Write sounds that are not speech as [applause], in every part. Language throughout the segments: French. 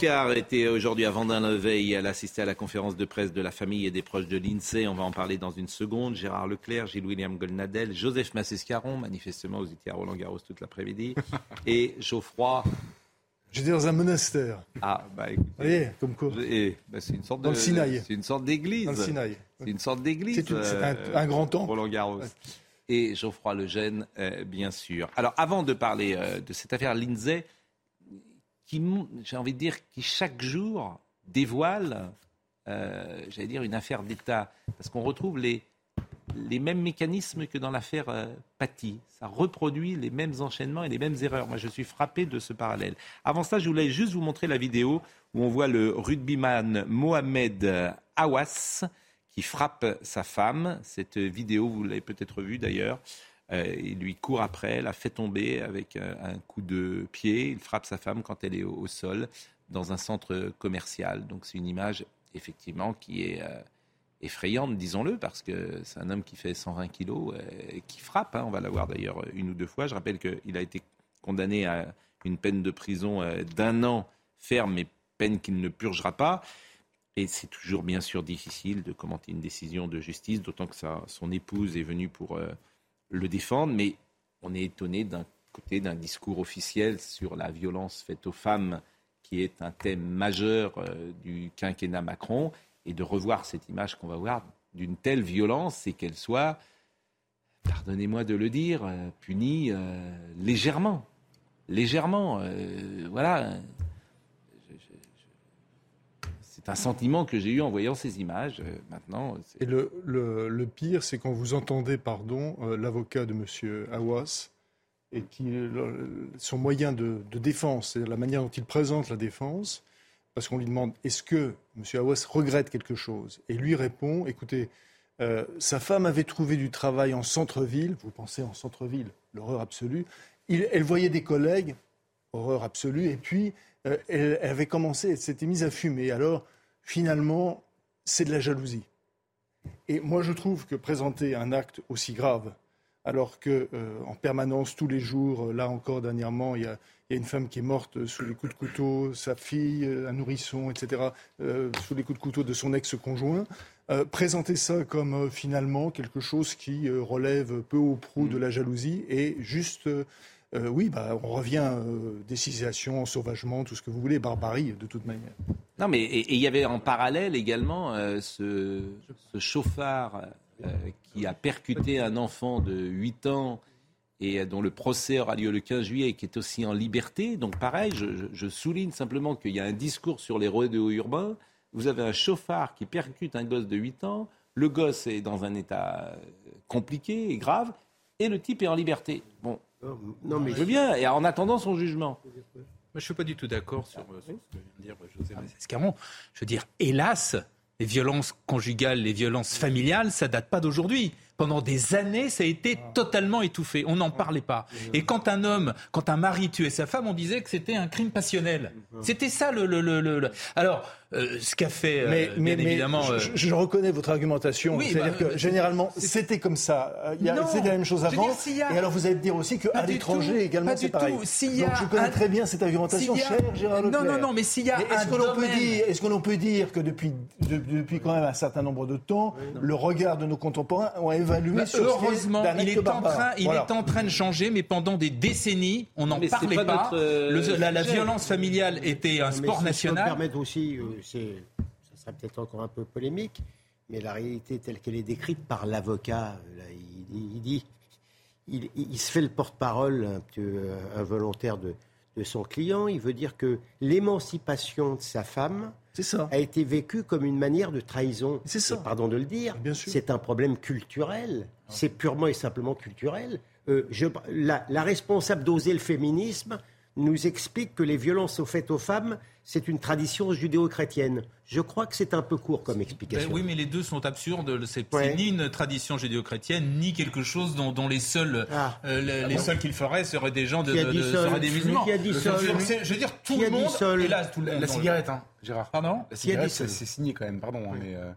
Car était aujourd'hui à Vendin-Leveil. Elle assistait à la conférence de presse de la famille et des proches de l'INSEE. On va en parler dans une seconde. Gérard Leclerc, Gilles-William Golnadel, Joseph Massescaron, manifestement, vous étiez à Roland-Garros toute l'après-midi, [laughs] et Geoffroy J'étais dans un monastère. Ah, bah écoutez. Vous voyez, comme quoi. Et, bah, c'est une sorte Dans de. le Sinaï. C'est une sorte d'église. Dans le Sinaï. C'est une sorte d'église. C'est un- euh, un grand temple. Roland Garros. Ouais. Et Geoffroy Lejeune, euh, bien sûr. Alors, avant de parler euh, de cette affaire Lindsay, qui, j'ai envie de dire, qui chaque jour dévoile, euh, j'allais dire, une affaire d'État. Parce qu'on retrouve les, les mêmes mécanismes que dans l'affaire euh, Paty. Ça reproduit les mêmes enchaînements et les mêmes erreurs. Moi, je suis frappé de ce parallèle. Avant ça, je voulais juste vous montrer la vidéo où on voit le rugbyman Mohamed euh, Awas qui frappe sa femme. Cette vidéo, vous l'avez peut-être vue d'ailleurs. Euh, il lui court après, la fait tomber avec euh, un coup de pied. Il frappe sa femme quand elle est au, sol dans un centre commercial. Donc c'est une image effectivement qui est euh, effrayante, disons-le, parce que c'est un homme qui fait 120 kilos et qui frappe. hein. On va la voir d'ailleurs une ou deux fois. Je rappelle qu'il a été condamné à une peine de prison d'un an ferme, mais peine qu'il ne purgera pas. Et c'est toujours bien sûr difficile de commenter une décision de justice, d'autant que son épouse est venue pour le défendre. Mais on est étonné d'un côté d'un discours officiel sur la violence faite aux femmes, qui est un thème majeur euh, du quinquennat Macron, et de revoir cette image qu'on va voir d'une telle violence et qu'elle soit, pardonnez-moi de le dire, euh, punie euh, légèrement. Légèrement. voilà. Je- je- je- C'est un sentiment que j'ai eu en voyant ces images. Euh, maintenant, Et le, pire, c'est quand vous entendez, pardon, euh, l'avocat de M. Awas, et qui, le- son moyen de, défense, c'est la manière dont il présente la défense, parce qu'on lui demande est-ce que M. Awas regrette quelque chose? Et lui répond écoutez, euh, sa femme avait trouvé du travail en centre-ville, vous pensez en centre-ville, l'horreur absolue. Il- elle voyait des collègues, horreur absolue, et puis euh, elle, elle avait commencé, elle s'était mise à fumer. Alors, finalement, c'est de la jalousie. Et moi, je trouve que présenter un acte aussi grave, alors que euh, en permanence, tous les jours, euh, là encore dernièrement, il y, a, une femme qui est morte sous les coups de couteau, sa fille, euh, un nourrisson, etc., euh, sous les coups de couteau de son ex-conjoint. Euh, présenter ça comme euh, finalement quelque chose qui euh, relève peu ou prou de la jalousie et juste, euh, oui, bah, on revient euh, décisation, sauvagement, tout ce que vous voulez, barbarie de toute manière. Non, mais et il y avait en parallèle également euh, ce, chauffard euh, qui a percuté un enfant de 8 ans et dont le procès aura lieu le 15 juillet et qui est aussi en liberté. Donc pareil, je, je- souligne simplement qu'il y a un discours sur les rodéos urbains. Vous avez un chauffard qui percute un gosse de 8 ans. Le gosse est dans un état compliqué et grave. Et le type est en liberté. Bon, Non, mais je veux bien. Et en attendant son jugement. Moi, je ne suis pas du tout d'accord sur, euh, sur ce que vient de dire José Massescaron. Je veux dire, hélas, les violences conjugales, les violences familiales, ça date pas d'aujourd'hui. Pendant des années, ça a été totalement étouffé. On n'en parlait pas. Et quand un homme, quand un mari tuait sa femme, on disait que c'était un crime passionnel. C'était ça le. le, le, le- le- Alors, euh, ce qu'a fait, euh, Mais, mais, bien mais évidemment. je, euh, je- je reconnais votre argumentation. Oui, C'est-à-dire bah, que généralement, c'était comme ça. Il y a- Non, C'était la même chose avant. dire, s'il y a- Et alors, vous allez me dire aussi qu'à l'étranger également, pas c'est du pareil. y a Donc, je connais un- très bien cette argumentation, s'il y a- cher Gérard Non, Leclerc. non, non, mais s'il y a Mais Est-ce que l'on peut dire, est-ce que l'on peut dire que depuis, de- depuis quand même un certain nombre de temps, le regard de nos contemporains ont évalué Bah, sur heureusement, il est, en train, il Voilà. est en train de changer, mais pendant des décennies, on n'en parlait pas euh, Le- la, violence familiale était un Mais sport si Je peux me national. permettre aussi, euh, ça sera peut-être encore un peu polémique, mais la réalité telle qu'elle est décrite par l'avocat, euh, il, dit- il dit, il, il se fait le porte-parole un peu involontaire de, de son client. Il veut dire que l'émancipation de sa femme ça. a été vécue comme une manière de trahison. C'est ça. Et pardon de le dire. C'est un problème culturel. C'est purement et simplement culturel. Euh, je- la, la responsable d'oser le féminisme nous explique que les violences faites aux femmes, c'est une tradition judéo-chrétienne. Je crois que c'est un peu court comme explication. Ben oui, mais les deux sont absurdes. C'est ni une tradition judéo-chrétienne, ni quelque chose dont, dont les seuls, ah. euh, les, ah seuls qu'il ferait seraient des gens de, de, seraient des musulmans. Qui a dit seul je, veux dire, tout le monde. Seul la, cigarette, hein, Gérard. Pardon? La cigarette, c'est signé quand même, pardon. Hein, mais euh,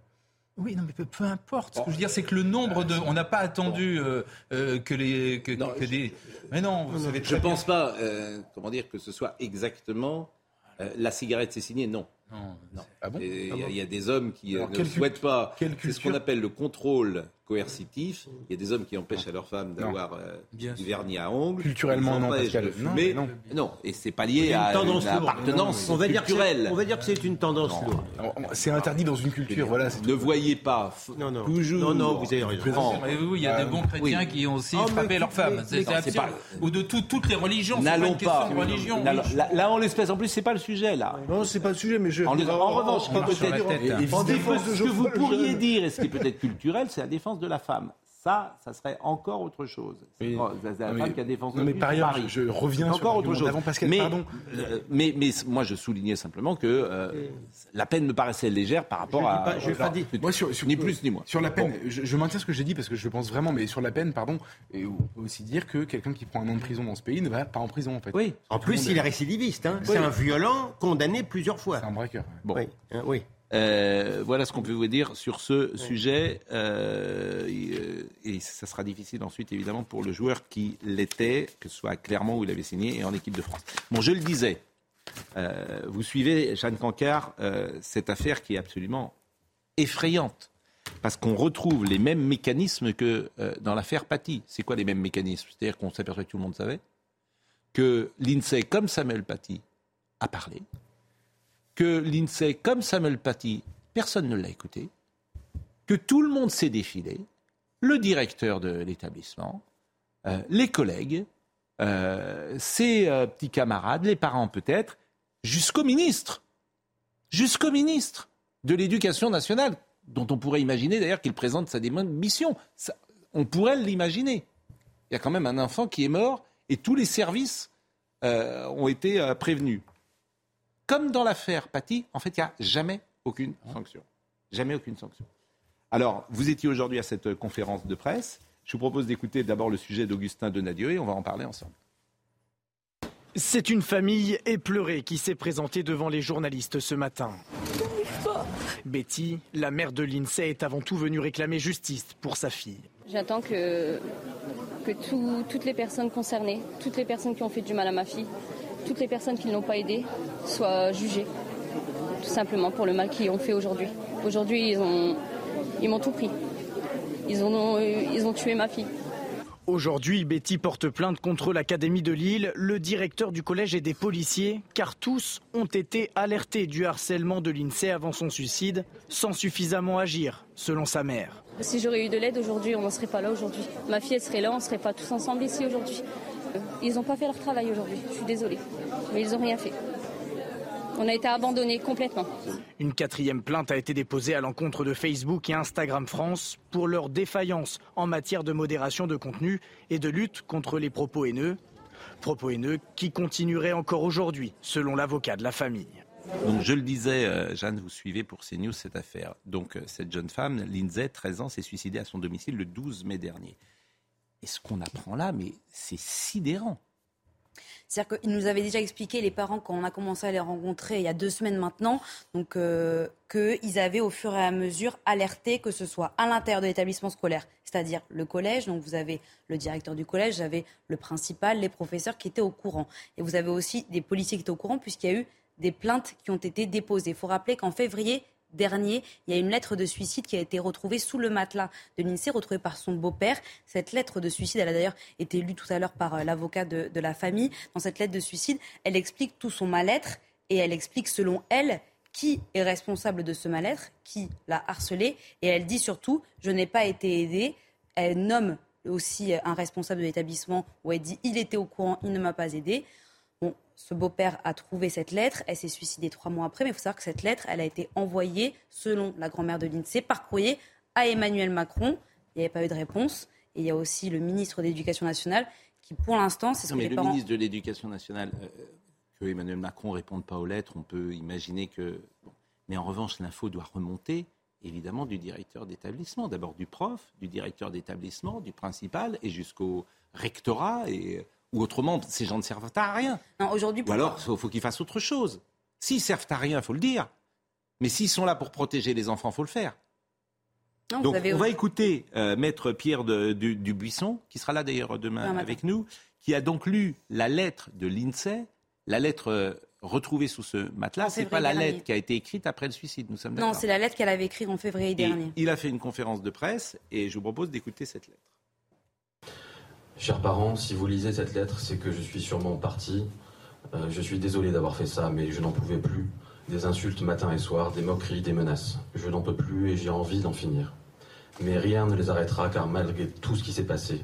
oui, non, mais peu, importe. Ce que je veux dire, c'est que le nombre de. On n'a pas attendu euh, euh, que les. Que, des. Mais non, vous savez Je ne pense pas, euh, comment dire, que ce soit exactement. la cigarette, c'est signé, non. Non. Ah bon Il y, a des hommes qui ne souhaitent pas. C'est ce qu'on appelle le contrôle coercitif. Il y a des hommes qui empêchent à leurs femmes d'avoir euh, du vernis à ongles. Culturellement, non, Pascal. fumer. Non, non. et c'est pas lié à une, une appartenance on va culturelle. Dire on va dire que c'est une tendance lourde. C'est interdit dans une culture, voilà. Ne voyez pas non, non. toujours... Non, non, vous avez raison. il y a des bons chrétiens qui ont aussi oh, frappé leurs femmes. C'est absurde. Ou de toutes les religions. N'allons pas. Là, en l'espèce, en plus, c'est pas le sujet, là. Non, c'est pas le sujet, mais je... En revanche, ce que vous pourriez dire, et ce qui est peut-être culturel, c'est la défense de la femme. Ça, ça serait encore autre chose. C'est la femme qui a défense non, mais par ailleurs, je, reviens encore sur autre chose. Pascal, mais, pardon. Euh, mais, mais, moi, je soulignais simplement que euh, la peine me paraissait légère par rapport à. je pas dit. Moi, sur, ni plus ni moins. Sur la peine, je, maintiens ce que j'ai dit parce que je pense vraiment, mais sur la peine, pardon, et on peut aussi dire que quelqu'un qui prend un an de prison dans ce pays ne va pas en prison en fait. Oui. En plus, il est récidiviste. Hein. C'est un violent condamné plusieurs fois. C'est un braqueur. Bon. Oui. Hein, oui. Euh, voilà ce qu'on peut vous dire sur ce sujet. Euh, et ça sera difficile ensuite, évidemment, pour le joueur qui l'était, que ce soit à Clermont où il avait signé et en équipe de France. Bon, je le disais, euh, vous suivez, Jeanne Cancard, cette affaire qui est absolument effrayante. Parce qu'on retrouve les mêmes mécanismes que dans l'affaire Paty. C'est quoi les mêmes mécanismes? C'est-à-dire qu'on s'aperçoit que tout le monde savait que l'INSEE, comme Samuel Paty, a parlé, que l'INSEE, comme Samuel Paty, personne ne l'a écouté, que tout le monde s'est défilé, le directeur de l'établissement, euh, les collègues, euh, ses euh, petits camarades, les parents peut-être, jusqu'au ministre, jusqu'au ministre de l'Éducation nationale, dont on pourrait imaginer d'ailleurs qu'il présente sa démission. on pourrait l'imaginer. Il y a quand même un enfant qui est mort et tous les services ont été prévenus comme dans l'affaire Paty, en fait, il n'y a jamais aucune sanction. Jamais aucune sanction. Alors, vous étiez aujourd'hui à cette conférence de presse. Je vous propose d'écouter d'abord le sujet d'Augustin Donadieu et on va en parler ensemble. C'est une famille éplorée qui s'est présentée devant les journalistes ce matin. Betty, la mère de l'INSEE, est avant tout venue réclamer justice pour sa fille. J'attends que, que toutes les personnes concernées, toutes les personnes qui ont fait du mal à ma fille, toutes les personnes qui ne l'ont pas aidé soient jugées, tout simplement pour le mal qu'ils ont fait aujourd'hui. Aujourd'hui, ils ont, ils m'ont tout pris. Ils ont, ils ont tué ma fille. Aujourd'hui, Betty porte plainte contre l'Académie de Lille, le directeur du collège et des policiers, car tous ont été alertés du harcèlement de l'INSEE avant son suicide, sans suffisamment agir, selon sa mère. Si j'aurais eu de l'aide aujourd'hui, on n'en serait pas là aujourd'hui. Ma fille, elle serait là, on ne serait pas tous ensemble ici aujourd'hui. Ils n'ont pas fait leur travail aujourd'hui, je suis désolée. Mais ils n'ont rien fait. On a été abandonnés complètement. Une quatrième plainte a été déposée à l'encontre de Facebook et Instagram France pour leur défaillance en matière de modération de contenu et de lutte contre les propos haineux. Propos haineux qui continueraient encore aujourd'hui, selon l'avocat de la famille. Donc je le disais, euh, Jeanne, vous suivez pour CNews cette affaire. Donc euh, cette jeune femme, Lindsay, 13 ans, s'est suicidée à son domicile le 12 mai dernier. Et ce qu'on apprend là, mais c'est sidérant. C'est-à-dire qu'ils nous avaient déjà expliqué, les parents, quand on a commencé à les rencontrer il y a deux semaines maintenant, donc euh, qu'ils avaient au fur et à mesure alerté que ce soit à l'intérieur de l'établissement scolaire, c'est-à-dire le collège, donc vous avez le directeur du collège, vous avez le principal, les professeurs qui étaient au courant. Et vous avez aussi des policiers qui étaient au courant puisqu'il y a eu des plaintes qui ont été déposées. Il faut rappeler qu'en février, dernier, il y a une lettre de suicide qui a été retrouvée sous le matelas de l'INSEE, retrouvée par son beau-père. Cette lettre de suicide, elle a d'ailleurs été lue tout à l'heure par euh, l'avocat de, la famille. Dans cette lettre de suicide, elle explique tout son mal-être et elle explique, selon elle, qui est responsable de ce mal-être, qui l'a harcelé, et elle dit surtout, je n'ai pas été aidée. Elle nomme aussi un responsable de l'établissement où elle dit, il était au courant, il ne m'a pas aidé ce beau-père a trouvé cette lettre. Elle s'est suicidée trois mois après, mais il faut savoir que cette lettre, elle a été envoyée, selon la grand-mère de l'INSEE, par courrier à Emmanuel Macron. Il n'y avait pas eu de réponse. Et il y a aussi le ministre de l'Éducation nationale qui pour l'instant, c'est ce Non, que mais les le parents... ministre de l'Éducation nationale, euh, que Emmanuel Macron ne réponde pas aux lettres, on peut imaginer que. bon. Mais en revanche, l'info doit remonter, évidemment, du directeur d'établissement. D'abord du prof, du directeur d'établissement, du principal, et jusqu'au rectorat, et, ou autrement, ces gens ne servent à rien. Non, aujourd'hui, Ou alors, il faut, qu'ils fassent autre chose. S'ils servent à rien, il faut le dire. Mais s'ils sont là pour protéger les enfants, il faut le faire. Non, Donc, avez- on va écouter euh, Maître Pierre de- du, Dubuisson, qui sera là d'ailleurs demain avec nous, qui a donc lu la lettre de l'INSEE, la lettre euh, retrouvée sous ce matelas. En C'est pas la dernier. lettre qui a été écrite après le suicide, nous sommes Non, c'est la lettre qu'elle avait écrite en février Et dernier. il a fait une conférence de presse et je vous propose d'écouter cette lettre. Chers parents, si vous lisez cette lettre, c'est que je suis sûrement parti. Euh, je suis désolé d'avoir fait ça, mais je n'en pouvais plus. Des insultes matin et soir, des moqueries, des menaces. Je n'en peux plus et j'ai envie d'en finir. Mais rien ne les arrêtera car malgré tout ce qui s'est passé,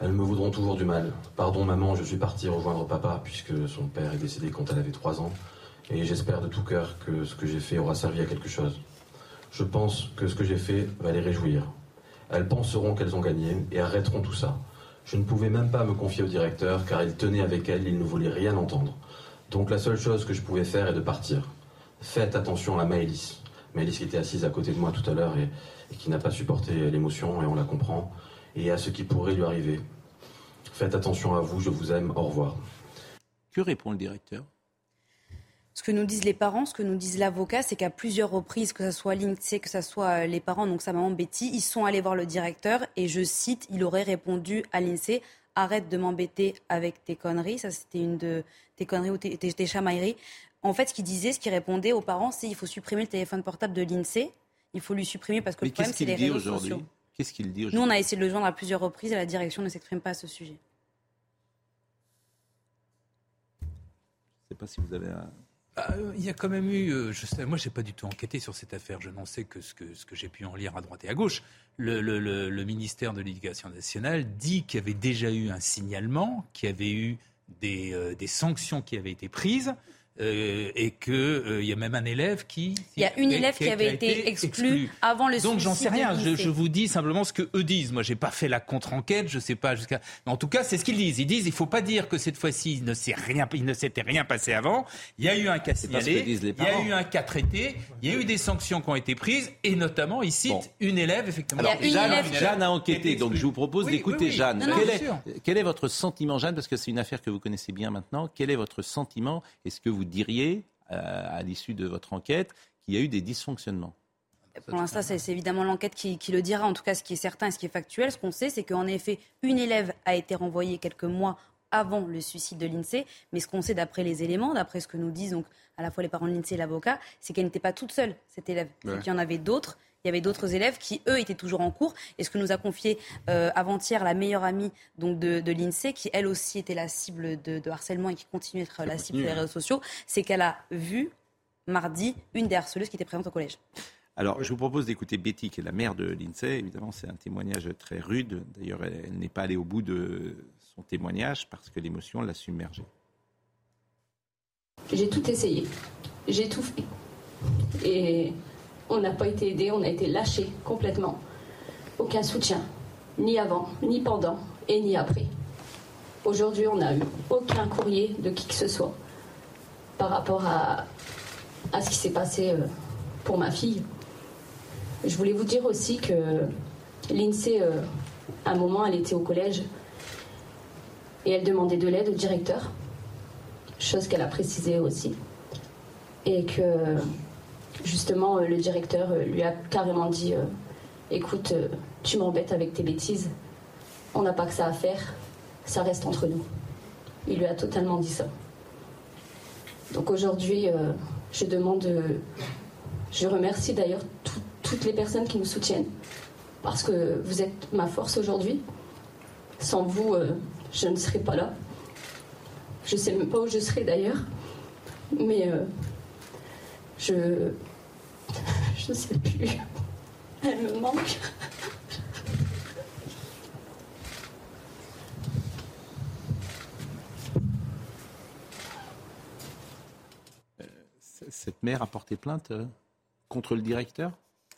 elles me voudront toujours du mal. Pardon maman, je suis parti rejoindre papa puisque son père est décédé quand elle avait 3 ans. Et j'espère de tout cœur que ce que j'ai fait aura servi à quelque chose. Je pense que ce que j'ai fait va les réjouir. Elles penseront qu'elles ont gagné et arrêteront tout ça. Je ne pouvais même pas me confier au directeur car il tenait avec elle, il ne voulait rien entendre. Donc la seule chose que je pouvais faire est de partir. Faites attention à Maëlys. Maëlys qui était assise à côté de moi tout à l'heure et, et qui n'a pas supporté l'émotion et on la comprend. Et à ce qui pourrait lui arriver. Faites attention à vous, je vous aime, au revoir. Que répond le directeur? Ce que nous disent les parents, ce que nous disent l'avocat, c'est qu'à plusieurs reprises, que ce soit l'INSEE, que ce soit euh, les parents, donc sa maman Betty, ils sont allés voir le directeur et je cite, il aurait répondu à l'INSEE arrête de m'embêter avec tes conneries. Ça, c'était une de tes conneries ou tes, tes- tes chamailleries. En fait, ce qu'il disait, ce qu'il répondait aux parents, c'est il faut supprimer le téléphone portable de l'INSEE. Il faut lui supprimer parce que Mais le problème, qu'est-ce c'est les qu'il dit réseaux aujourd'hui? sociaux. Qu'est-ce qu'il dit Nous, aujourd'hui on a essayé de le joindre à plusieurs reprises et la direction ne s'exprime pas à ce sujet. Je ne sais pas si vous avez un... Ah, Il y a quand même eu, euh, je sais, moi pas du tout enquêté sur cette affaire, je n'en sais que ce que, j'ai pu en lire à droite et à gauche. Le, ministère de l'Éducation nationale dit qu'il y avait déjà eu un signalement, qu'il y avait eu des, euh, des sanctions qui avaient été prises. Euh, et qu'il il y a même un élève qui... Il y a une élève qui avait été exclue avant le Donc j'en sais rien, je, vous dis simplement ce que eux disent. Moi j'ai pas fait la contre-enquête, je sais pas jusqu'à... Mais en tout cas c'est ce qu'ils disent. Ils disent il faut pas dire que cette fois-ci il ne s'est rien, il ne s'était rien passé avant. Il y a eu un cas signalé, disent les il y a eu un cas traité, il y a eu des sanctions qui ont été prises et notamment ils citent Bon. une élève effectivement. Alors, Jeanne, élève Jeanne a enquêté, donc je vous propose Oui, d'écouter oui, oui. Jeanne. Non, non, quel, bien est, sûr. quel est votre sentiment, Jeanne, parce que c'est une affaire que vous connaissez bien maintenant, quel est votre sentiment? Est-ce que vous diriez, euh, à l'issue de votre enquête, qu'il y a eu des dysfonctionnements Pour l'instant, c'est évidemment l'enquête qui, qui le dira. En tout cas, ce qui est certain et ce qui est factuel, ce qu'on sait, c'est qu'en effet, une élève a été renvoyée quelques mois avant le suicide de l'INSEE. Mais ce qu'on sait d'après les éléments, d'après ce que nous disent donc, à la fois les parents de l'INSEE et l'avocat, c'est qu'elle n'était pas toute seule, cette élève. C'est qu'il y en avait d'autres. Il y avait d'autres élèves qui, eux, étaient toujours en cours. Et ce que nous a confié euh, avant-hier la meilleure amie donc, de, de l'INSEE, qui elle aussi était la cible de, de harcèlement et qui continue d'être la cible des réseaux sociaux, c'est qu'elle a vu mardi une des harceleuses qui était présente au collège. Alors, je vous propose d'écouter Betty, qui est la mère de l'INSEE. Évidemment, c'est un témoignage très rude. D'ailleurs, elle, elle n'est pas allée au bout de son témoignage parce que l'émotion l'a submergée. J'ai tout essayé. J'ai tout fait. Et on n'a pas été aidé, on a été lâché complètement. Aucun soutien, ni avant, ni pendant et ni après. Aujourd'hui, on n'a eu aucun courrier de qui que ce soit par rapport à, à ce qui s'est passé euh, pour ma fille. Je voulais vous dire aussi que l'INSEE, euh, à un moment, elle était au collège et elle demandait de l'aide au directeur chose qu'elle a précisée aussi. Et que justement, euh, le directeur euh, lui a carrément dit euh, Écoute, tu m'embêtes avec tes bêtises, on n'a pas que ça à faire, ça reste entre nous. Il lui a totalement dit ça. Donc aujourd'hui, je demande, je remercie d'ailleurs tout- toutes les personnes qui nous soutiennent, parce que vous êtes ma force aujourd'hui. Sans vous, je ne serais pas là. Je sais même pas où je serai d'ailleurs, mais je je sais plus. Elle me manque. C- Cette mère a porté plainte euh, contre le directeur?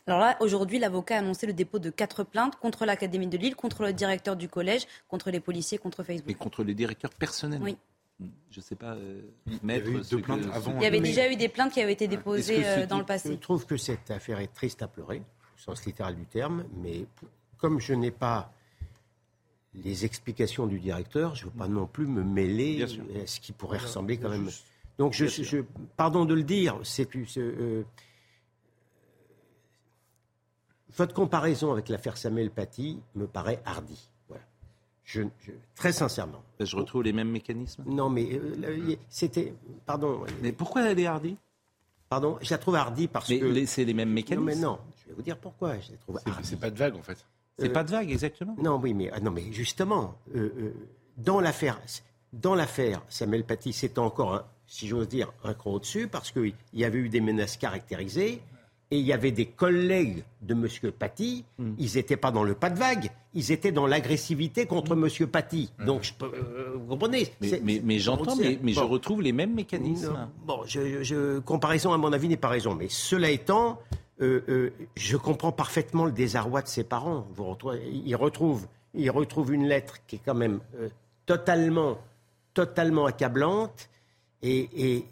Alors là, aujourd'hui, l'avocat a annoncé le dépôt de quatre plaintes contre l'Académie de Lille, contre le directeur du collège, contre les policiers, contre Facebook. Mais contre les directeurs personnels Oui. Je ne sais pas, euh, Il y ce que- avant. Il y avait déjà eu des plaintes qui avaient été déposées Est-ce que euh, dans le Je passé. trouve que cette affaire est triste à pleurer, au sens littéral du terme, mais comme je n'ai pas les explications du directeur, je ne veux pas non plus me mêler à ce qui pourrait ressembler quand même. Donc, je, je- pardon de le dire, c'est c'est, euh, votre comparaison avec l'affaire Samuel Paty me paraît hardie. Voilà. Je, je- très sincèrement. Je retrouve les mêmes mécanismes. Non, mais euh, c'était, pardon, Mais pourquoi elle est hardie? Pardon, je la trouve hardie parce Mais que c'est les mêmes non, mécanismes. mais non, je vais vous dire pourquoi je la trouve C'est- hardie. C'est pas de vague en fait. C'est Euh, pas de vague, exactement. Non, oui, mais, ah, non, mais justement, euh, euh, dans l'affaire, dans l'affaire Samuel Paty, c'était encore, un- si j'ose dire, un cran au-dessus, parce qu'il y avait eu des menaces caractérisées, et il y avait des collègues de M. Paty, Hmm. ils n'étaient pas dans le pas de vague, ils étaient dans l'agressivité contre M. Paty. Donc, je peux, euh, vous comprenez? Hmm. Mais, c'est- mais, mais j'entends, mais, mais je retrouve les mêmes mécanismes. Bon, je, je- comparaison, à mon avis, n'est pas raison. Mais cela étant, euh, euh, je comprends parfaitement le désarroi de ses parents. Vous retrouvez- ils, retrouvent, ils retrouvent une lettre qui est quand même totalement, totalement accablante. Et, et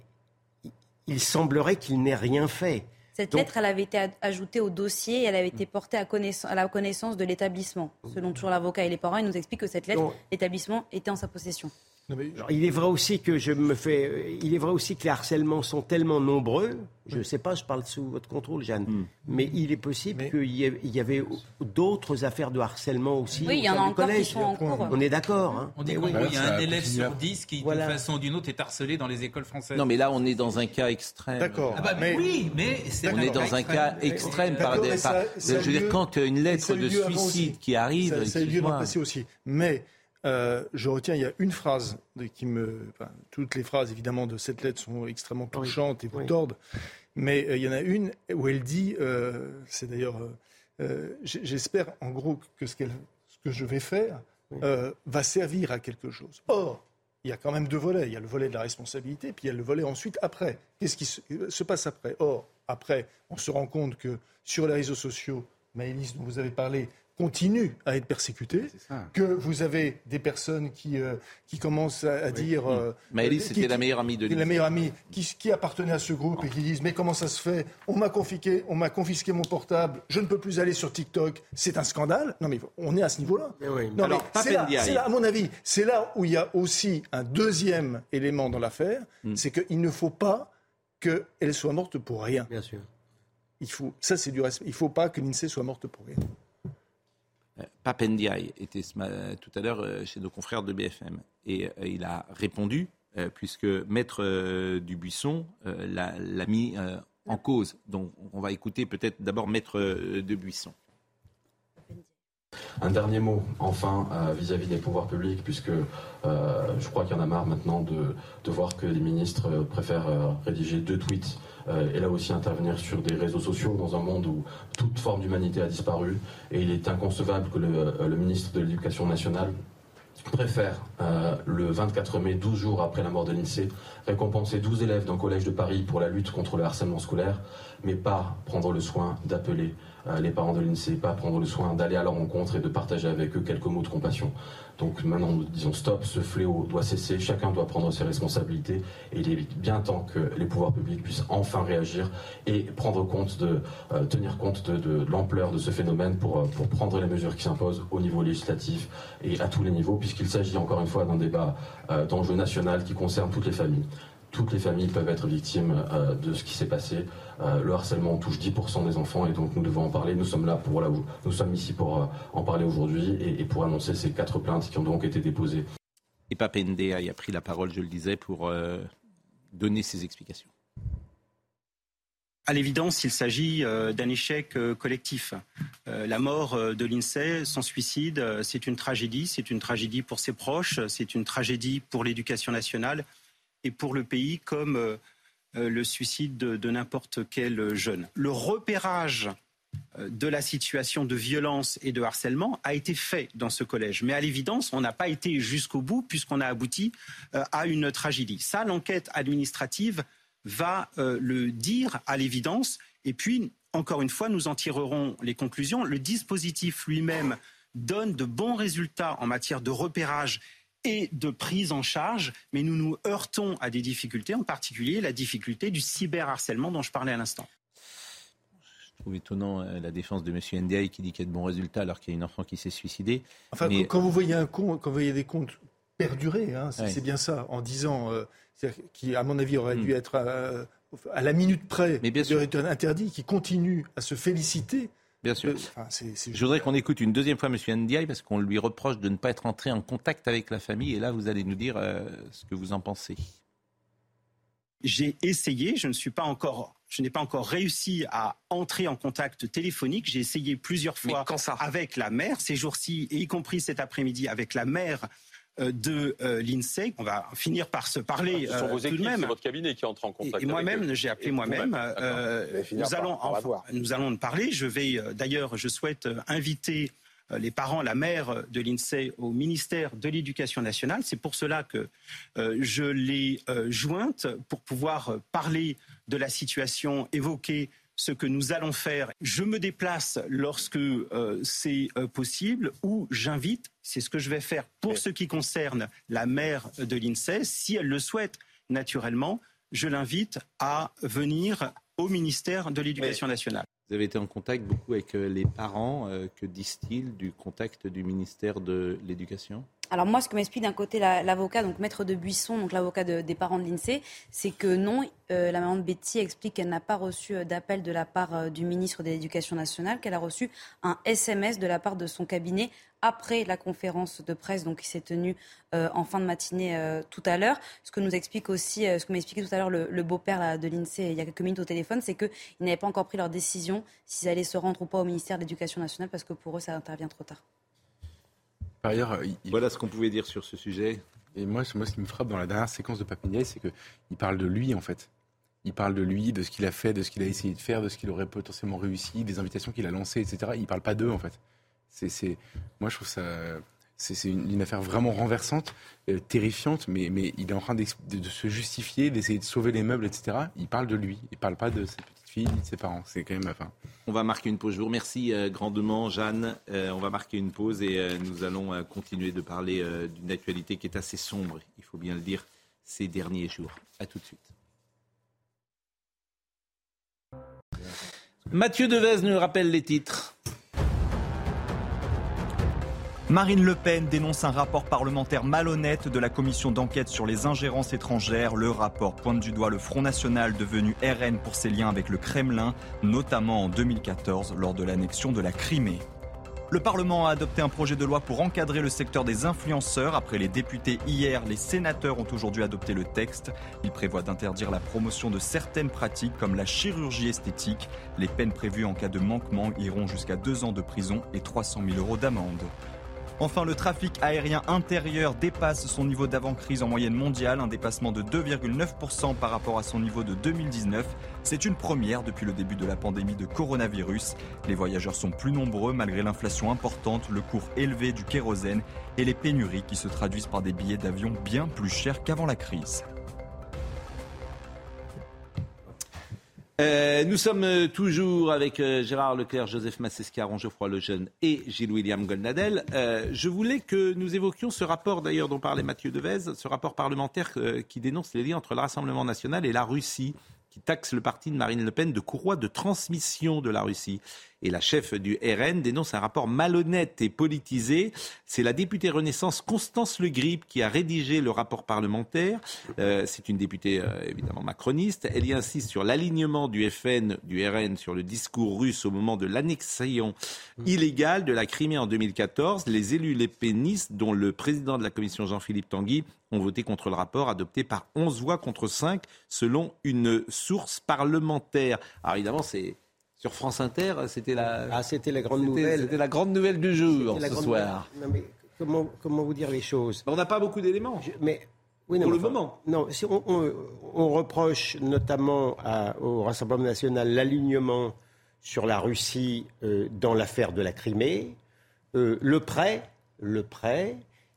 il semblerait qu'il n'ait rien fait. Cette Donc- lettre, elle avait été ajoutée au dossier et elle avait été portée à, à la connaissance de l'établissement. Selon toujours l'avocat et les parents, ils nous expliquent que cette lettre, l'établissement était en sa possession. Non, mais Alors, il est vrai aussi que je me fais. Il est vrai aussi que les harcèlements sont tellement nombreux. Je ne sais pas, je parle sous votre contrôle, Jeanne. Hmm. Mais il est possible Mais- qu'il y avait d'autres affaires de harcèlement aussi. Oui, au il y en a encore qui collège. sont en cours. On est d'accord. hein. On dit oui. il y a un élève sur dix qui, Voilà. d'une façon ou d'une autre, est harcelé dans les écoles françaises. Non, mais là, on est dans un cas extrême. D'accord. Ah bah, Mais- oui, mais c'est On est dans un cas extrême. Par des- ça- par- ça je veux lieu- dire, quand une lettre de suicide qui arrive, Ça, a eu lieu dans le passé aussi. Mais euh, je retiens, il y a une phrase de- qui me. enfin, toutes les phrases, évidemment, de cette lettre sont extrêmement touchantes et vous Oui. tordent. Mais euh, il y en a une où elle dit euh, c'est d'ailleurs. J'espère, en gros, que ce, ce que je vais faire va servir à quelque chose. Or, il y a quand même deux volets. Il y a le volet de la responsabilité, puis il y a le volet ensuite après. Qu'est-ce qui se, se passe après? Or, après, on se rend compte que sur les réseaux sociaux, Maëlys, dont vous avez parlé, continue à être ça. que vous avez des personnes qui, euh, qui commencent à, à dire... euh, Maëlys, euh, c'était la meilleure amie de la meilleure amie, qui, qui appartenait à ce groupe et qui disent Mais comment ça se fait? On m'a confisqué, on m'a confisqué mon portable, je ne peux plus aller sur TikTok, c'est un scandale. Non, mais on est à ce niveau-là. Oui. Non, Alors, mais c'est là, là, à mon avis, c'est là où il y a aussi un deuxième élément dans l'affaire Hmm. c'est qu'il ne faut pas qu'elle soit morte pour rien. Bien sûr. Il faut, ça, c'est du respect. Il ne faut pas que l'INSEE soit morte pour rien. Papendiaï était tout à l'heure euh, chez nos confrères de BFM et euh, il a répondu euh, puisque Maître Dubuisson l'a mis en cause. Donc on va écouter peut-être d'abord Maître Dubuisson. Un dernier mot, enfin, vis-à-vis des pouvoirs publics, puisque je crois qu'il y en a marre maintenant de, voir que les ministres préfèrent rédiger deux tweets et là aussi intervenir sur des réseaux sociaux dans un monde où toute forme d'humanité a disparu. Et il est inconcevable que le, euh, ministre de l'Éducation nationale préfère, euh, le 24 mai, 12 jours après la mort de l'INSEE, récompenser 12 élèves d'un collège de Paris pour la lutte contre le harcèlement scolaire, mais pas prendre le soin d'appeler euh, les parents de l'INSEE, pas prendre le soin d'aller à leur rencontre et de partager avec eux quelques mots de compassion. Donc maintenant, nous disons stop, ce fléau doit cesser, chacun doit prendre ses responsabilités, et il est bien temps que les pouvoirs publics puissent enfin réagir et prendre compte de, euh, tenir compte de, l'ampleur de ce phénomène pour, euh, pour prendre les mesures qui s'imposent au niveau législatif et à tous les niveaux, puisqu'il s'agit encore une fois d'un débat euh, d'enjeu national qui concerne toutes les familles. Toutes les familles peuvent être victimes euh, de ce qui s'est passé. Euh, le harcèlement touche 10% des enfants et donc nous devons en parler. Nous sommes là pour là où nous sommes ici pour en parler aujourd'hui et, pour annoncer ces quatre plaintes qui ont donc été déposées. Et Papendiaï a pris la parole, je le disais, pour donner ses explications. À l'évidence, il s'agit euh, d'un échec euh, collectif. Euh, la mort de l'INSEE, son suicide, c'est une tragédie. C'est une tragédie pour ses proches, c'est une tragédie pour l'éducation nationale et pour le pays comme le suicide de, de n'importe quel jeune. Le repérage de la situation de violence et de harcèlement a été fait dans ce collège. Mais à l'évidence, on n'a pas été jusqu'au bout puisqu'on a abouti à une tragédie. Ça, l'enquête administrative va euh, le dire à l'évidence. Et puis, encore une fois, nous en tirerons les conclusions. Le dispositif lui-même donne de bons résultats en matière de repérage et de prise en charge, mais nous nous heurtons à des difficultés, en particulier la difficulté du cyberharcèlement dont je parlais à l'instant. Je trouve étonnant euh, la défense de M. Ndiaye qui dit qu'il y a de bons résultats alors qu'il y a une enfant qui s'est suicidée. Enfin, Mais- quand vous voyez un compte, quand vous voyez des comptes perdurés, hein, c'est bien ça, en disant, euh, c'est-à-dire qui à mon avis aurait Hmm. dû être euh, à la minute près, Mais bien sûr. de- interdit, qui continue à se féliciter. Bien sûr. de- enfin, c'est- c'est- Je voudrais qu'on écoute une deuxième fois M. Ndiaye parce qu'on lui reproche de ne pas être entré en contact avec la famille. Et là, vous allez nous dire euh, ce que vous en pensez. J'ai essayé, je ne suis pas encore, je n'ai pas encore réussi à entrer en contact téléphonique. J'ai essayé plusieurs fois avec la mère ces jours-ci, et y compris cet après-midi avec la mère euh, de euh, l'INSEE. On va finir par se parler Ce sont euh, vos tout équipes, de même. c'est votre cabinet qui entre en Et, contact. et moi-même, j'ai appelé moi-même. euh, nous allons par voir. nous allons en parler. Je vais euh, d'ailleurs, je souhaite euh, inviter euh, les parents, la mère de l'INSEE au ministère de l'Éducation nationale. C'est pour cela que euh, je l'ai euh, jointe pour pouvoir euh, parler de la situation, évoquer ce que nous allons faire. Je me déplace lorsque euh, c'est euh, possible ou j'invite, c'est ce que je vais faire pour ce qui concerne la mère de l'INSEE, si elle le souhaite naturellement, je l'invite à venir au ministère de l'Éducation nationale. Vous avez été en contact beaucoup avec euh, les parents. euh, que disent-ils du contact du ministère de l'Éducation? Alors moi, ce que m'explique d'un côté la- l'avocat, donc maître de Buisson, donc l'avocat de- des parents de l'INSEE, c'est que non, euh, la maman de Betty explique qu'elle n'a pas reçu euh, d'appel de la part euh, du ministre de l'Éducation nationale, qu'elle a reçu un SMS de la part de son cabinet après la conférence de presse donc qui s'est tenue en fin de matinée tout à l'heure. Ce que nous explique aussi, ce que m'a expliqué tout à l'heure le, beau-père de l'INSEE il y a quelques minutes au téléphone, c'est qu'ils n'avaient pas encore pris leur décision s'ils allaient se rendre ou pas au ministère de l'Éducation nationale parce que pour eux ça intervient trop tard. Par ailleurs, voilà ce qu'on pouvait dire sur ce sujet. Et moi, moi, ce qui me frappe dans la dernière séquence de Papinier, c'est qu'il parle de lui, en fait. Il parle de lui, de ce qu'il a fait, de ce qu'il a essayé de faire, de ce qu'il aurait potentiellement réussi, des invitations qu'il a lancées, etc. Il parle pas d'eux, en fait. C'est, c'est, moi, je trouve ça. C'est, une, une affaire vraiment renversante, euh, terrifiante, mais, mais il est en train de, de se justifier, d'essayer de sauver les meubles, etc. Il parle de lui. Il parle pas de sa petite fille, ses parents. C'est quand même. Enfin, On va marquer une pause. Je vous remercie euh, grandement, Jeanne. Euh, on va marquer une pause et euh, nous allons continuer de parler d'une actualité qui est assez sombre, il faut bien le dire, ces derniers jours. À tout de suite. Mathieu Devez nous rappelle les titres. Marine Le Pen dénonce un rapport parlementaire malhonnête de la commission d'enquête sur les ingérences étrangères. Le rapport pointe du doigt le Front National devenu RN pour ses liens avec le Kremlin, notamment en 2014 lors de l'annexion de la Crimée. Le Parlement a adopté un projet de loi pour encadrer le secteur des influenceurs. Après les députés hier, les sénateurs ont aujourd'hui adopté le texte. Il prévoit d'interdire la promotion de certaines pratiques comme la chirurgie esthétique. Les peines prévues en cas de manquement iront jusqu'à deux ans de prison et 300 000 euros d'amende. Enfin, le trafic aérien intérieur dépasse son niveau d'avant-crise en moyenne mondiale, un dépassement de 2,9% par rapport à son niveau de 2019. C'est une première depuis le début de la pandémie de coronavirus. Les voyageurs sont plus nombreux malgré l'inflation importante, le cours élevé du kérosène et les pénuries qui se traduisent par des billets d'avion bien plus chers qu'avant la crise. Euh, nous sommes euh, toujours avec euh, Gérard Leclerc, Joseph Massescaron, Geoffroy Lejeune et Gilles-William Goldnadel. Je voulais que nous évoquions ce rapport d'ailleurs dont parlait Mathieu Devez, ce rapport parlementaire qui dénonce les liens entre le Rassemblement national et la Russie, qui taxe le parti de Marine Le Pen de courroie de transmission de la Russie. Et la chef du RN dénonce un rapport malhonnête et politisé. C'est la députée Renaissance Constance Le Grip qui a rédigé le rapport parlementaire. Euh, c'est une députée euh, évidemment macroniste. Elle y insiste sur l'alignement du FN, du RN sur le discours russe au moment de l'annexion illégale de la Crimée en 2014. Les élus les pénistes, dont le président de la commission Jean-Philippe Tanguy, ont voté contre le rapport adopté par 11 voix contre 5 selon une source parlementaire. Alors évidemment, c'est sur France Inter, c'était la, ah, c'était la grande nouvelle. C'était la grande nouvelle du jour ce soir. nouvelle. Non, mais comment, comment vous dire les choses On n'a pas beaucoup d'éléments. Mais oui, non, Pour le enfin, moment. Non, si on, on- on reproche notamment à- au Rassemblement national l'alignement sur la Russie euh, dans l'affaire de la Crimée, euh, le prêt, le prêt,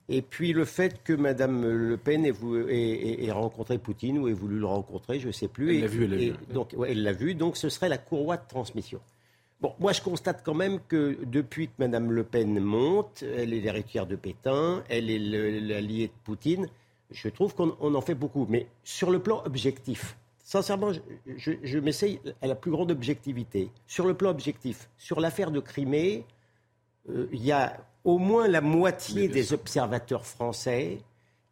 Et puis le fait que Mme Le Pen ait, rencontré Poutine ou ait voulu le rencontrer, je ne sais plus. Elle l'a vu, elle l'a vu. Donc, ouais, elle l'a vu, donc ce serait la courroie de transmission. Bon, moi je constate quand même que depuis que Mme Le Pen monte, elle est l'héritière de Pétain, elle est l'alliée de Poutine, je trouve qu'on on en fait beaucoup. Mais sur le plan objectif, sincèrement, je, je- je m'essaye à la plus grande objectivité. Sur le plan objectif, sur l'affaire de Crimée, euh, il y a au moins la moitié des observateurs français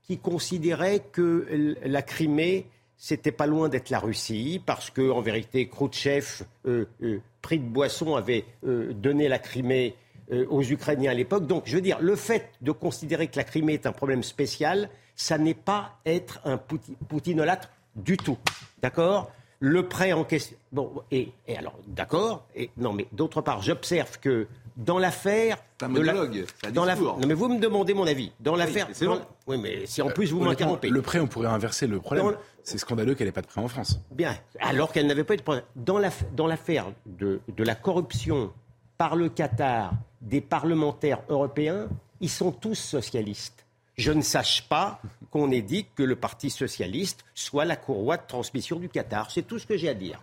qui considéraient que la Crimée, c'était pas loin d'être la Russie, parce que en vérité, Khrouchtchev, euh, euh, pris de boisson, avait euh, donné la Crimée euh, aux Ukrainiens à l'époque. Donc, je veux dire, le fait de considérer que la Crimée est un problème spécial, ça n'est pas être un pouti- poutinolâtre du tout. D'accord? Le prêt en question. Bon, et, et alors, d'accord? Non, mais d'autre part, j'observe que dans l'affaire. C'est un de la- monologue, c'est un dans la-. Non, mais vous me demandez mon avis. Dans l'affaire. bon. Oui, mais si en plus vous m'interrompez. Le prêt, on pourrait inverser le problème. Dans- C'est scandaleux qu'elle n'ait pas de prêt en France. Bien, alors qu'elle n'avait pas eu de problème. Dans l'aff- dans l'affaire de, de la corruption par le Qatar des parlementaires européens, ils sont tous socialistes. Je ne sache pas qu'on ait dit que le Parti socialiste soit la courroie de transmission du Qatar. C'est tout ce que j'ai à dire.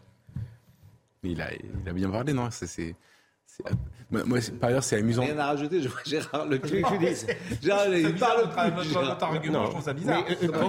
Mais il a, il a bien parlé, non? C'est- moi, moi, c'est- par ailleurs, c'est amusant. Rien à rajouter, je vois Gérard le Je- dis- Gérard, il parle plus, votre, argument, je trouve ça bizarre. Mais, euh, moi,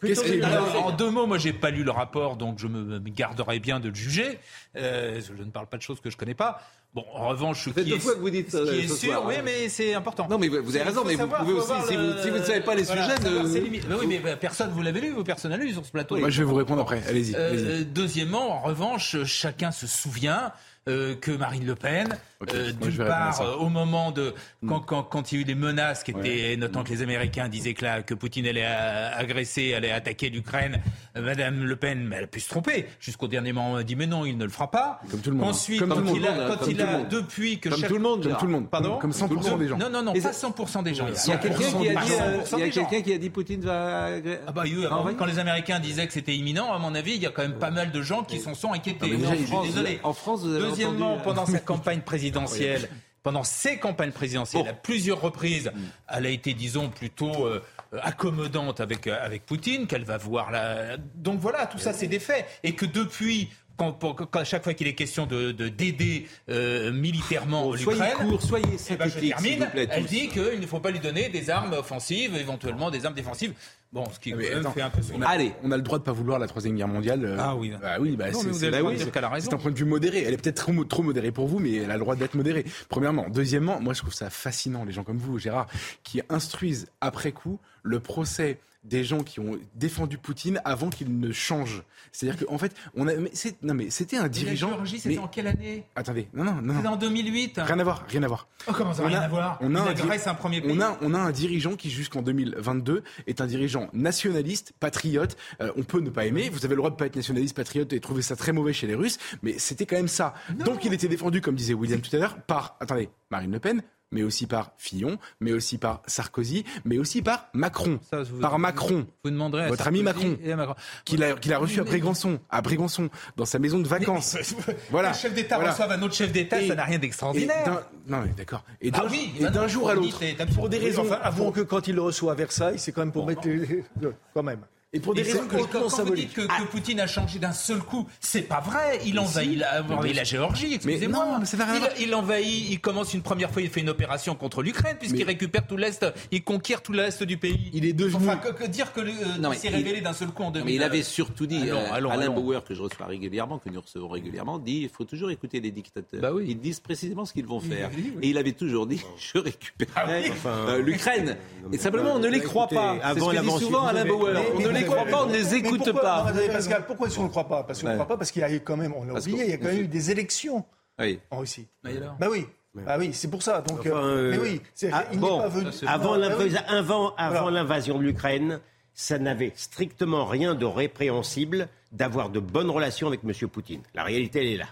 plutôt- alors, en deux mots, moi, j'ai pas lu le rapport, donc je me garderai bien de le juger. Euh, je ne parle pas de choses que je connais pas. Bon, en revanche, ce qui deux est, fois que vous dites ce qui ça, est ce sûr, soir, oui, hein. mais c'est important. Non, mais vous vous avez raison, mais vous pouvez aussi, si vous, le- si vous ne savez pas les voilà, sujets, limites. Mais oui, mais bah, personne, vous l'avez lu, vous, personne n'a lu sur ce plateau. Moi, je vais vous répondre après. Allez-y. Euh, euh, deuxièmement, en revanche, euh, chacun se souvient euh, que Marine Le Pen, Ok, euh, d'une part, euh, au moment de quand, quand, quand il y a eu les menaces qui étaient, Ouais. notamment que les Américains disaient que, là, que Poutine allait agresser, allait attaquer l'Ukraine, euh, Madame Le Pen, mais elle a pu se tromper. Jusqu'au dernier moment, elle a dit mais non, il ne le fera pas. Comme tout le monde. Ensuite, Comme quand tout il monde, a, hein, quand comme il tout le a monde. depuis que Comme chaque- tout le monde, Comme tout le monde. Pardon Comme 100% des gens. Non, non, non, Et pas c'est- 100% des gens. Il y a quelqu'un qui, a dit, euh, il y a des gens. quelqu'un qui a dit Poutine va. Ah bah, oui, Ah, quand les Américains disaient que c'était imminent, à mon avis, il y a quand même pas mal de gens qui s'en sont inquiétés. je il- suis désolé. En France, vous avez Deuxièmement, euh, pendant sa [laughs] campagne présidentielle, pendant ses campagnes présidentielles, à plusieurs reprises, Mm. elle a été, disons, plutôt euh, accommodante avec, euh, avec Poutine, qu'elle va voir là. Donc voilà, tout ça, c'est des faits. Et que depuis. Quand, pour- quand- à chaque fois qu'il est question de de- d'aider euh, militairement Bon, soyez l'Ukraine, court, soyez eh ben, je synthétique, s'il termine. vous plaît, Elle dit qu'il ne faut pas lui donner des armes offensives, éventuellement des armes défensives. Bon, ce qui Ah, fait un peu son on a, Allez. on a le droit de pas vouloir la troisième guerre mondiale. euh, Ah oui. Bah oui, bah c'est bah oui, un point de vue modéré. Elle est peut-être trop modérée pour vous, mais elle a le droit d'être modérée. Premièrement, deuxièmement, moi je trouve ça fascinant les gens comme vous, Gérard, qui instruisent après coup le procès des gens qui ont défendu Poutine avant qu'il ne change. C'est-à-dire qu'en fait, on a, mais non mais c'était un Et la dirigeant. Géorgie, c'était en quelle année? Attendez, non non non. C'était en 2008. Rien à voir, rien à voir. Oh, comment ça On rien a- à voir? on a un Grèce, un premier pays. On a, on a un dirigeant qui, jusqu'en 2022, est un dirigeant nationaliste, patriote. Euh, on peut ne pas aimer. Vous avez le droit de pas être nationaliste, patriote et trouver ça très mauvais chez les Russes, mais c'était quand même ça. Donc il était défendu, comme disait William tout à l'heure, par, attendez, Marine Le Pen, mais aussi par Fillon, mais aussi par Sarkozy, mais aussi par Macron. Ça, vous- par Macron. Vous demanderez à Votre ami Macron. Qu'il a, a reçu à Brégançon, à Brégançon, dans sa maison de vacances. [laughs] Voilà. Un chef d'État Voilà. reçoive un autre chef d'État, ça n'a rien d'extraordinaire. non, mais d'accord. Et Ah d'un oui, bah jour à l'autre, pour des raisons, enfin, avouons que quand il le reçoit à Versailles, c'est quand même pour mettre les... [laughs] quand même. Et pour des Et raisons que quand, quand vous dites que, que Poutine a changé d'un seul coup, c'est pas vrai. Il envahit, la, envahit la Géorgie, excusez-moi. non, mais ça n'a rien à voir. il, il envahit, il commence une première fois, il fait une opération contre l'Ukraine, puisqu'il récupère tout l'Est, il conquiert tout l'Est du pays. Il est devenu- Enfin, que, que dire que le- euh, s'est révélé d'un seul coup en 2000. Mais il avait surtout dit, Allons, euh, allons, Alain allons. Bauer, que je reçois régulièrement, que nous recevons régulièrement, dit il faut toujours écouter les dictateurs. Bah oui. Ils disent précisément ce qu'ils vont faire. oui, oui. Et il avait toujours dit [laughs] je récupérerai oui. euh, l'Ukraine. Et simplement, on ne les croit écoutez, pas. C'est avant ce que dit l'avancée- souvent Alain Bauer. On ne les avez croit pas, on ne les écoute pourquoi- pas. non, Pascal, pourquoi est-ce qu'on ne le croit pas? Parce qu'on ne Ouais. croit pas parce qu'il y a quand même, on l'a oublié, il y a quand même eu des élections Oui. en Russie. Alors Bah oui. Ah oui, c'est pour ça. Donc, Enfin, euh, euh, mais oui, ah, il bon, pas venu. Avant Ah, bah oui. l'invasion de l'Ukraine, ça n'avait strictement rien de répréhensible d'avoir de bonnes relations avec M. Poutine. La réalité, elle est là.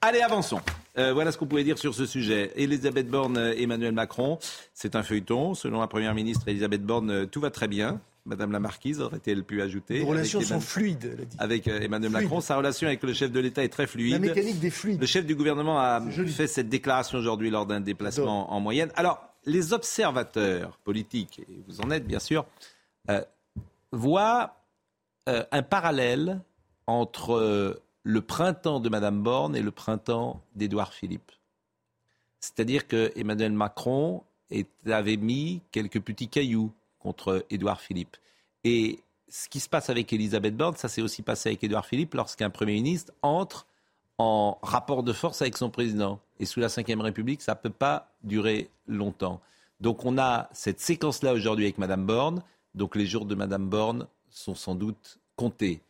Allez, avançons. Euh, voilà ce qu'on pouvait dire sur ce sujet. Elisabeth Borne, Emmanuel Macron, c'est un feuilleton. Selon la Première ministre Elisabeth Borne, tout va très bien. Madame la Marquise, aurait-elle pu ajouter Les relations sont fluides, elle a dit. Avec euh, Emmanuel Fluide. Macron, sa relation avec le chef de l'État est très La fluide. mécanique des fluides. Le chef du gouvernement a fait cette déclaration aujourd'hui lors d'un déplacement en moyenne. Alors, les observateurs politiques, et vous en êtes bien sûr, euh, voient euh, un parallèle entre euh, le printemps de Madame Borne et le printemps d'Édouard Philippe. C'est-à-dire que Emmanuel Macron est- avait mis quelques petits cailloux contre Édouard Philippe. Et ce qui se passe avec Elisabeth Borne, ça s'est aussi passé avec Édouard Philippe lorsqu'un Premier ministre entre en rapport de force avec son président. Et sous la Ve République, ça ne peut pas durer longtemps. Donc on a cette séquence-là aujourd'hui avec Madame Borne. Donc les jours de Madame Borne sont sans doute comptés.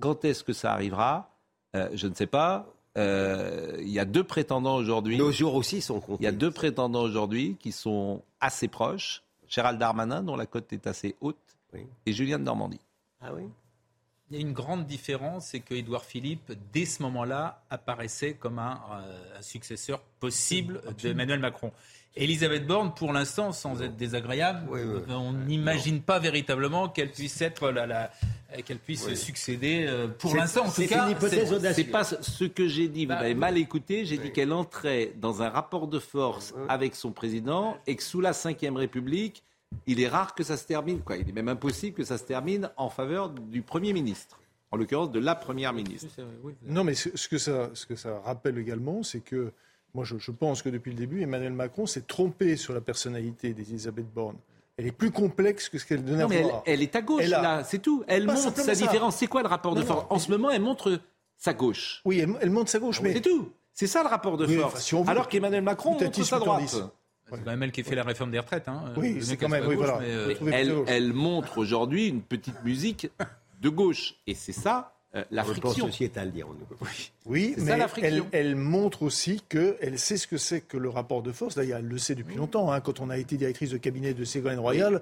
Quand est-ce que ça arrivera? Euh, Je ne sais pas. Euh, Il y a deux prétendants aujourd'hui. Nos jours aussi sont comptés. Il y a deux prétendants aujourd'hui qui sont assez proches. Gérald Darmanin, dont la cote est assez haute, Oui. et Julien de Normandie. Ah oui? Il y a une grande différence, c'est que Édouard Philippe, dès ce moment-là, apparaissait comme un, euh, un successeur possible d'Emmanuel Macron. Elisabeth Borne, pour l'instant, sans être désagréable, euh, on n'imagine pas véritablement qu'elle puisse être la, la- qu'elle puisse succéder. euh, pour l'instant, en tout c'est cas, une hypothèse c'est- pas ce que j'ai dit. Vous Bah, m'avez mal écouté. J'ai dit qu'elle entrait dans un rapport de force avec son président et que sous la Ve République, il est rare que ça se termine. Quoi. Il est même impossible que ça se termine en faveur du Premier ministre. En l'occurrence, de la Première ministre. Non, mais ce que ça, ce que ça rappelle également, c'est que moi, je, je pense que depuis le début, Emmanuel Macron s'est trompé sur la personnalité d'Elisabeth Borne. Elle est plus complexe que ce qu'elle donnait à elle, voir. elle est à gauche, Elle a- là, c'est tout. Elle Pas montre sa différence. C'est quoi le rapport de force non. En ce moment, elle montre sa gauche. Oui, elle, elle montre sa gauche, mais C'est tout. C'est ça le rapport de Oui, force. enfin, si on veut- Alors qu'Emmanuel Macron montre sa droite. C'est quand même elle qui fait la réforme des retraites. Hein. Oui, Le c'est quand elle même, soit oui, gauche, voilà. mais, euh, Oui. Elle, montre aujourd'hui une petite musique de gauche. Et c'est ça, euh, la friction. sociétal, dirons-nous. Oui, C'est ça, mais la friction. elle, elle montre aussi qu'elle sait ce que c'est que le rapport de force. D'ailleurs, elle le sait depuis longtemps. hein. Quand on a été directrice de cabinet de Ségolène Royal,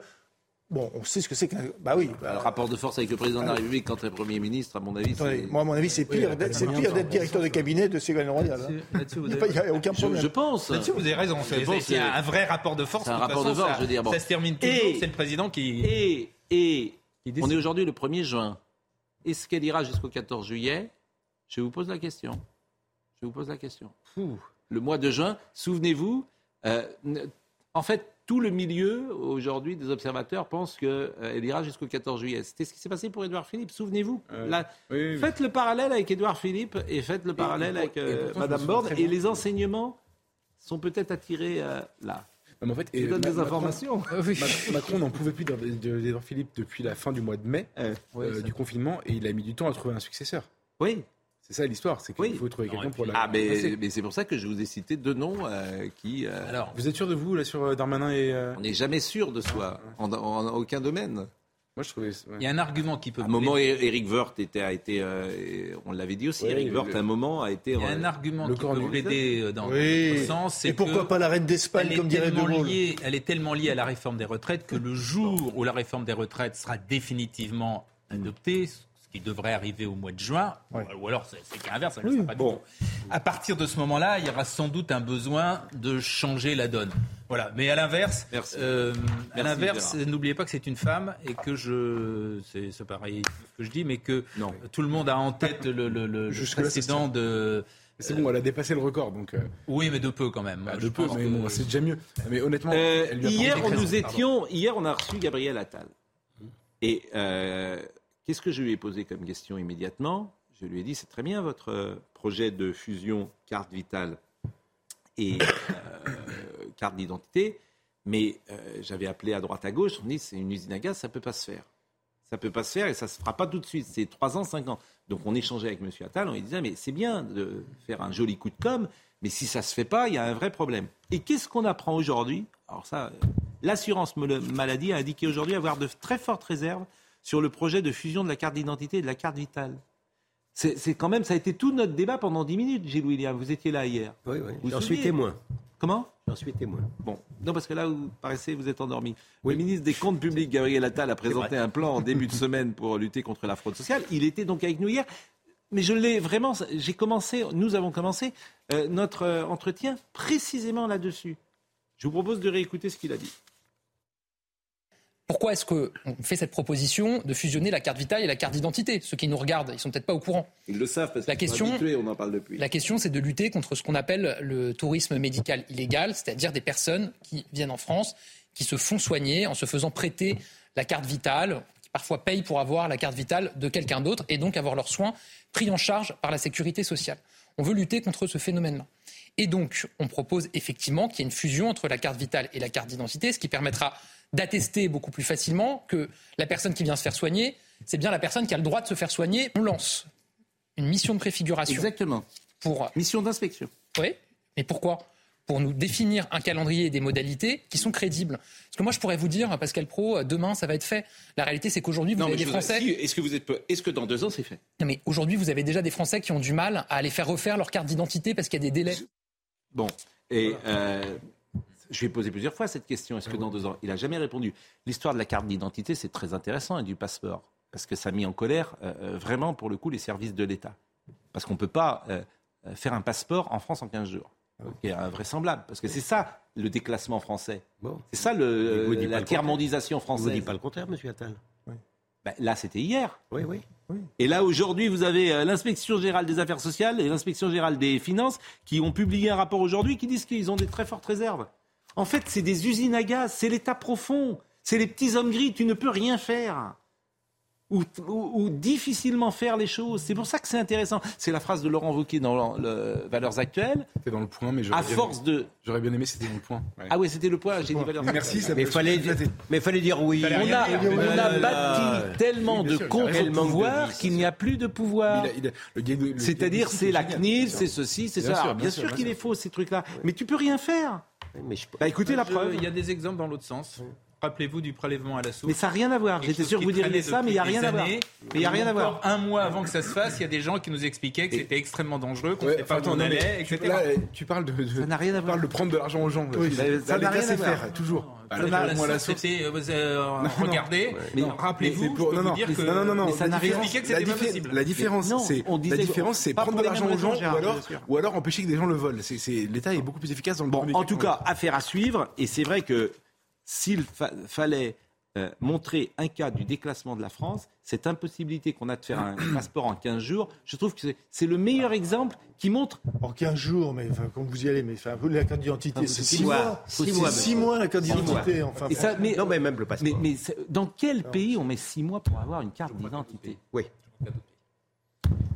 bon, on sait ce que c'est qu'un. Bah oui. bah, Le rapport de force avec le président de la République quand il est Premier ministre, à mon avis, attendez, c'est... moi, à mon avis, c'est pire, c'est pire d'être directeur de cabinet de Ségolène Royal. hein. Là-dessus, vous Il n'y a, aucun Je, problème. je pense. Là-dessus, vous avez raison. C'est- un vrai rapport de force. C'est un rapport de force, ça- je veux dire, bon. Ça se termine toujours. Et- C'est le président qui. Et, et qui on est aujourd'hui le 1er juin. Est-ce qu'elle ira jusqu'au 14 juillet? Je vous pose la question. Je vous pose la question. Le mois de juin, souvenez-vous, euh, en fait, tout le milieu aujourd'hui des observateurs pense qu'elle ira jusqu'au 14 juillet. C'était ce qui s'est passé pour Édouard Philippe. Souvenez-vous. Euh, La- oui, oui. Faites le parallèle avec Édouard Philippe et faites le parallèle et avec euh, Madame Borne. Et les enseignements sont peut-être attirés euh, là. Non, mais en fait, Je et donne des Macron- informations. [laughs] Mac- [laughs] Macron n'en pouvait plus d'Edouard Philippe depuis la fin du mois de mai euh, du confinement et il a mis du temps à trouver un successeur. Oui. C'est ça l'histoire, c'est qu'il Oui. faut trouver quelqu'un pour la. Ah, mais, c'est pour ça que je vous ai cité deux noms euh, qui. euh, Alors, Vous êtes sûr de vous là sur euh, Darmanin et. euh, on n'est jamais sûr de soi, en, en- en aucun domaine. Moi je trouvais. ouais. il y a un argument qui peut. À un moment, Eric Woerth était, a été, euh, on l'avait dit aussi, Oui, Eric le- Woerth, à un moment, a été. Il y a un argument le qui peut plaider dans Oui. notre sens. Et pourquoi que pas la reine d'Espagne, elle est, comme dirait De tellement Gaulle liée, elle est tellement liée à la réforme des retraites que le jour où la réforme des retraites sera définitivement adoptée, qui devrait arriver au mois de juin, Ouais. ou alors c'est l'inverse, ça ne sera pas du tout. À partir de ce moment-là, il y aura sans doute un besoin de changer la donne. Voilà. Mais à l'inverse, euh, à l'inverse, n'oubliez pas que c'est une femme et que je, c'est pareil ce que je dis, mais que Non. tout le monde a en tête le, le- précédent de. C'est bon, elle a dépassé le record donc. euh, Oui, mais de peu quand même. bah, de peu, mais que- bon, c'est déjà mieux. Mais honnêtement, Euh, elle lui a hier, on nous étions, hier, on a reçu Gabriel Attal. Et euh, qu'est-ce que je lui ai posé comme question immédiatement? Je lui ai dit c'est très bien votre euh, projet de fusion carte vitale et euh, carte d'identité, mais euh, j'avais appelé à droite à gauche, on dit c'est une usine à gaz, ça peut pas se faire. Ça peut pas se faire et ça se fera pas tout de suite. C'est 3 ans, 5 ans. Donc on échangeait avec M. Attal, on lui disait mais c'est bien de faire un joli coup de com', mais si ça se fait pas, il y a un vrai problème. Et qu'est-ce qu'on apprend aujourd'hui? Alors ça, l'assurance maladie a indiqué aujourd'hui avoir de très fortes réserves sur le projet de fusion de la carte d'identité et de la carte vitale. C'est quand même, ça a été tout notre débat pendant 10 minutes, Gilles William. Vous étiez là hier. Oui, oui. Vous J'en suis témoin. Comment J'en suis témoin. Bon, non, parce que là, vous paraissez, vous êtes endormi. Oui. Le ministre des Comptes publics, Gabriel Attal, a présenté un plan en début de semaine pour lutter contre la fraude sociale. Il était donc avec nous hier. Mais je l'ai vraiment, j'ai commencé, nous avons commencé euh, notre euh, entretien précisément là-dessus. Je vous propose de réécouter ce qu'il a dit. Pourquoi est-ce qu'on fait cette proposition de fusionner la carte vitale et la carte d'identité? Ceux qui nous regardent, ils sont peut-être pas au courant. Ils le savent parce La qu'ils sont question- habitués, on en parle depuis. La question, c'est de lutter contre ce qu'on appelle le tourisme médical illégal, c'est-à-dire des personnes qui viennent en France, qui se font soigner en se faisant prêter la carte vitale, qui parfois payent pour avoir la carte vitale de quelqu'un d'autre et donc avoir leurs soins pris en charge par la sécurité sociale. On veut lutter contre ce phénomène-là. Et donc, on propose effectivement qu'il y ait une fusion entre la carte vitale et la carte d'identité, ce qui permettra d'attester beaucoup plus facilement que la personne qui vient se faire soigner, c'est bien la personne qui a le droit de se faire soigner. On lance une mission de préfiguration. Exactement. Pour mission d'inspection. Oui, mais pourquoi? Pour nous définir un calendrier et des modalités qui sont crédibles. Parce que moi, je pourrais vous dire, Pascal Pro, demain, ça va être fait. La réalité, c'est qu'aujourd'hui, vous Non, avez des Français. Est-ce que vous êtes peu- Est-ce que dans deux ans c'est fait? Non, mais aujourd'hui, vous avez déjà des Français qui ont du mal à aller faire refaire leur carte d'identité parce qu'il y a des délais. Bon, et euh, je lui ai posé plusieurs fois cette question. Est-ce que dans deux ans Il n'a jamais répondu? L'histoire de la carte d'identité, c'est très intéressant et du passeport. Parce que ça a mis en colère euh, euh, vraiment, pour le coup, les services de l'État. Parce qu'on ne peut pas euh, faire un passeport en France en 15 jours. qui est invraisemblable. Parce que c'est ça le déclassement français. C'est ça le, vous la tiers-mondisation française. Vous dit pas le contraire, monsieur Attal. Ben, là, c'était hier. Oui, oui. Et là, aujourd'hui, vous avez l'inspection générale des affaires sociales et l'inspection générale des finances qui ont publié un rapport aujourd'hui qui disent qu'ils ont des très fortes réserves. En fait, c'est des usines à gaz, c'est l'État profond, c'est les petits hommes gris, tu ne peux rien faire. Ou, ou- ou difficilement faire les choses. C'est pour ça que c'est intéressant. C'est la phrase de Laurent Wauquiez dans le, le Valeurs Actuelles. C'était dans le point, mais j'aurais À bien force aimé- de. J'aurais bien aimé, c'était dans le point. Ouais. Ah oui, c'était le point, j'ai dit Valeurs Merci, Actuelles. ça Mais me- fallait, flatté. mais fallait dire oui. Fallait On a, dire. on bâti tellement bien de contre-pouvoirs qu'il n'y a plus de pouvoir. C'est-à-dire, c'est la CNIL, bien c'est ceci, c'est Bien ça. bien bien sûr, bien qu'il est faux, ces trucs-là. Mais tu peux rien faire. Mais je- Bah écoutez la Je- preuve. Il y a des exemples dans l'autre sens. Rappelez-vous du prélèvement à la source. Mais ça n'a rien à voir. J'étais sûr que vous diriez ça, mais il n'y a rien à voir. Mais il n'y a rien à voir. Un mois avant que ça se fasse, il y a des gens qui nous expliquaient que c'était extrêmement dangereux, qu'on ne savait pas où on allait, tu, etc. là, tu parles de, de- Ça n'a rien à parles de prendre de l'argent aux gens. Oui, Ça, ça- n'a l'État rien à sait voir. faire, toujours. C'était, regardez, Mais- rappelez-vous, pour- non, non, dire que non, non, non, mais ça n'a rien que la c'était pas diffé- possible. La différence, c'est la différence, c'est prendre de l'argent aux gens ou alors, ou empêcher que des gens le volent. C'est, c'est- l'État est beaucoup plus efficace dans le Bon, en tout cas, affaire à suivre. Et c'est vrai que s'il fa- fallait euh, montrer un cas du déclassement de la France, cette impossibilité qu'on a de faire un [clears throat] passeport en 15 jours, je trouve que c'est- le meilleur exemple qui montre. En 15 jours, mais enfin, quand vous y allez, mais enfin, la carte d'identité, Ah, c'est six 6 mois. mois. Six C'est mois, 6 la carte d'identité. Enfin, Et ça, mais, Non, mais même le passeport. mais, dans quel pays on met 6 mois pour avoir une carte d'identité? Oui.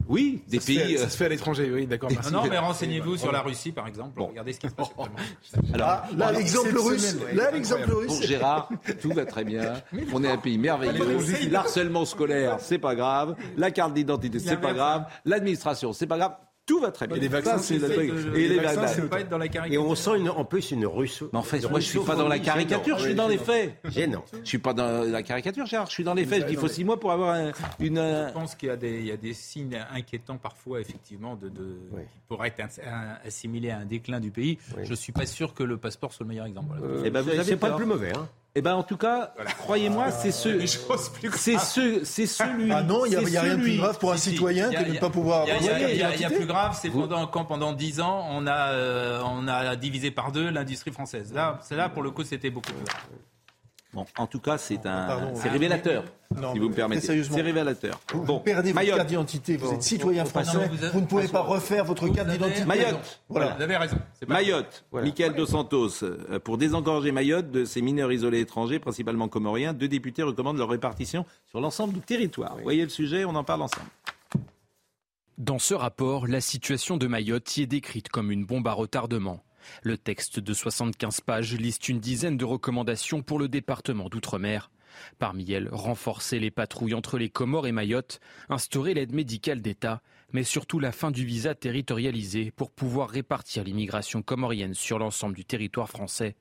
Oui, des Ça se fait- pays. euh, Ça se fait à l'étranger, oui, d'accord. Non, mais renseignez-vous sur la Russie, par exemple. Regardez ce qui se passe. [laughs] Alors, là, l'exemple russe, là, l'exemple incroyable. Pour russe. Gérard, tout va très bien. [laughs] On est un pays merveilleux. L'harcèlement scolaire, c'est pas grave. La carte d'identité, c'est pas grave. L'administration, c'est pas grave. Tout va très bien. Et les vaccins, Ça, c'est de- Et les vaccins, c'est pas être dans la Et caricature. on sent une, en plus une russe. Mais en fait, moi, je suis pas dans la caricature, je suis dans les faits. Gênant. Je suis pas dans la caricature, Gérard. Je suis dans les faits. Je dis, il faut six mois pour avoir un- une. Je pense qu'il y a des, il y a des signes inquiétants parfois, effectivement, de, qui pourraient être assimilés à un déclin du pays. Je ne suis pas sûr que le passeport soit le meilleur exemple. Eh ben, vous C'est- avez c'est pas le plus mauvais. Eh ben, en tout cas, croyez-moi, c'est ce. C'est ce, c'est celui. Ah non, il n'y a, y a rien de plus grave pour un Si, citoyen que de ne pas pouvoir Il y y y a- plus grave, c'est pendant, quand pendant 10 ans, on a, euh, on a divisé par deux l'industrie française. Là, c'est là, pour le coup, c'était beaucoup plus grave. Bon, en tout cas, c'est un, pardon. c'est révélateur, Non, si vous me permettez. C'est révélateur. Vous, Bon, vous perdez votre Mayotte. carte d'identité, vous êtes citoyen français, vous avez- vous ne pouvez pas refaire votre carte d'identité. Mayotte. Voilà. Vous avez raison. Pas- Mayotte, Michael Dos Santos, euh, pour désengorger Mayotte de ses mineurs isolés étrangers, principalement comoriens, deux députés recommandent leur répartition sur l'ensemble du territoire. Vous voyez le sujet, on en parle ensemble. Dans ce rapport, la situation de Mayotte y est décrite comme une bombe à retardement. Le texte de 75 pages liste une dizaine de recommandations pour le département d'outre-mer. Parmi elles, renforcer les patrouilles entre les Comores et Mayotte, instaurer l'aide médicale d'État, mais surtout la fin du visa territorialisé pour pouvoir répartir l'immigration comorienne sur l'ensemble du territoire français.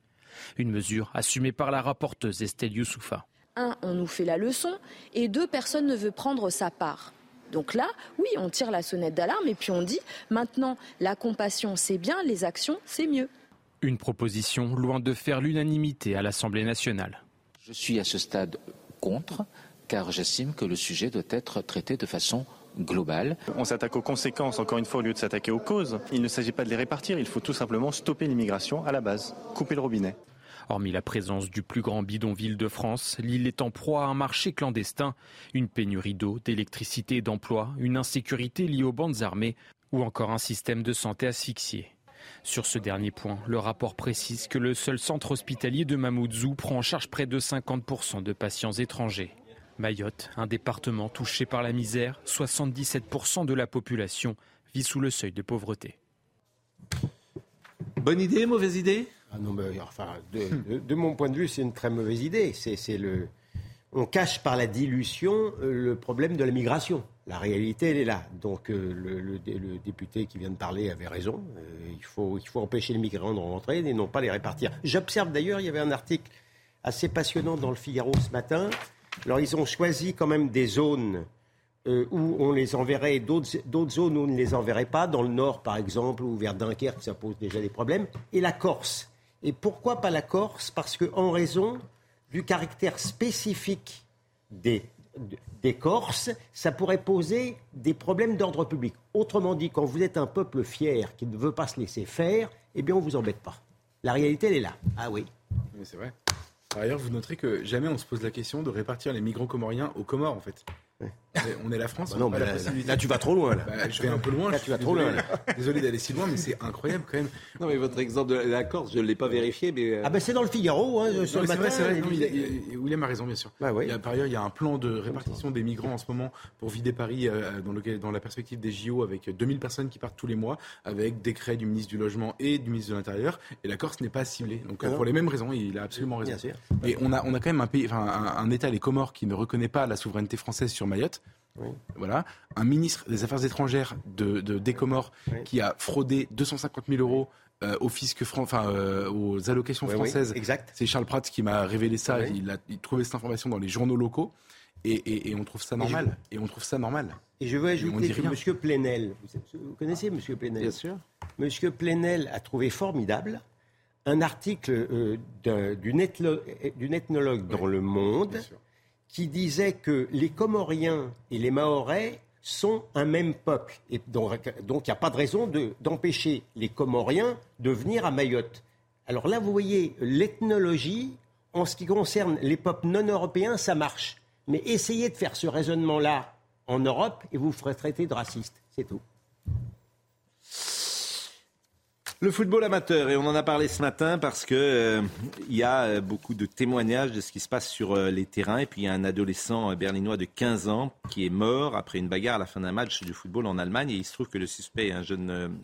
Une mesure assumée par la rapporteuse Estelle Youssoufa. un, on nous fait la leçon, et deux, personne ne veut prendre sa part. Donc là, oui, on tire la sonnette d'alarme et puis on dit, maintenant, la compassion, c'est bien, les actions, c'est mieux. Une proposition loin de faire l'unanimité à l'Assemblée nationale. Je suis à ce stade contre, car j'estime que le sujet doit être traité de façon globale. On s'attaque aux conséquences, encore une fois, au lieu de s'attaquer aux causes. Il ne s'agit pas de les répartir, il faut tout simplement stopper l'immigration à la base, couper le robinet. Hormis la présence du plus grand bidonville de France, l'île est en proie à un marché clandestin, une pénurie d'eau, d'électricité et d'emploi, une insécurité liée aux bandes armées ou encore un système de santé asphyxié. Sur ce dernier point, le rapport précise que le seul centre hospitalier de Mamoudzou prend en charge près de 50% de patients étrangers. Mayotte, un département touché par la misère, 77% de la population vit sous le seuil de pauvreté. Bonne idée, mauvaise idée? Ah enfin, de, mon point de vue, c'est une très mauvaise idée. On cache par la dilution euh, le problème de la migration. La réalité, elle est là. Donc euh, le, député qui vient de parler avait raison. Euh, il, faut, il faut empêcher les migrants de rentrer et non pas les répartir. J'observe d'ailleurs, il y avait un article assez passionnant dans le Figaro ce matin. Alors ils ont choisi quand même des zones où on les enverrait, d'autres zones où on ne les enverrait pas, dans le nord par exemple, ou vers Dunkerque, ça pose déjà des problèmes, et la Corse. Et pourquoi pas la Corse? Parce qu'en raison du caractère spécifique des, des Corses, ça pourrait poser des problèmes d'ordre public. Autrement dit, quand vous êtes un peuple fier qui ne veut pas se laisser faire, eh bien on ne vous embête pas. La réalité, elle est là. Ah oui. oui c'est vrai. Par ailleurs, vous noterez que jamais on se pose la question de répartir les migrants comoriens aux Comores, en fait. On est la France. Bah non, mais là, tu vas trop loin. Là. Bah, je vais un peu loin. Là, tu vas trop loin. Désolé d'aller si loin, mais c'est incroyable quand même. Non, mais votre exemple de la Corse, je ne l'ai pas vérifié. Mais... Euh, ah, ben c'est dans le Figaro. Hein, c'est vrai, c'est vrai. William a raison, bien sûr. Bah, oui. par ailleurs, il y a un plan de répartition des migrants en ce moment pour vider Paris euh, dans, la perspective des JO avec 2000 personnes qui partent tous les mois, avec décret du ministre du Logement et du ministre de l'Intérieur. Et la Corse n'est pas ciblée. Donc, euh, pour les mêmes raisons, il a absolument raison. Et on a, on a quand même un pays, enfin, un, un État, les Comores, qui ne reconnaît pas la souveraineté française sur Mayotte. Voilà, un ministre des Affaires étrangères de, de des Comores qui a fraudé 250 000 euros euh, au fisc enfin euh, aux allocations françaises. exact. C'est Charles Pratt qui m'a révélé ça. Il a trouvé cette information dans les journaux locaux. Et, et, on trouve ça normal. Et, on trouve ça normal. Et je veux ajouter que M. Plenel, vous, connaissez M. Plenel? Bien sûr. M. Plenel a trouvé formidable un article euh, d'une ethnologue dans Le Monde qui disait que les Comoriens et les Mahorais sont un même peuple. Et donc, il n'y a pas de raison d'empêcher les Comoriens de venir à Mayotte. Alors là, vous voyez, l'ethnologie, en ce qui concerne les peuples non européens, ça marche. Mais essayez de faire ce raisonnement-là en Europe et vous ferez traiter de raciste. C'est tout. Le football amateur, et on en a parlé ce matin parce que euh, il y a euh, beaucoup de témoignages de ce qui se passe sur euh, les terrains. Et puis il y a un adolescent berlinois de 15 ans qui est mort après une bagarre à la fin d'un match du football en Allemagne. Et il se trouve que le suspect est un jeune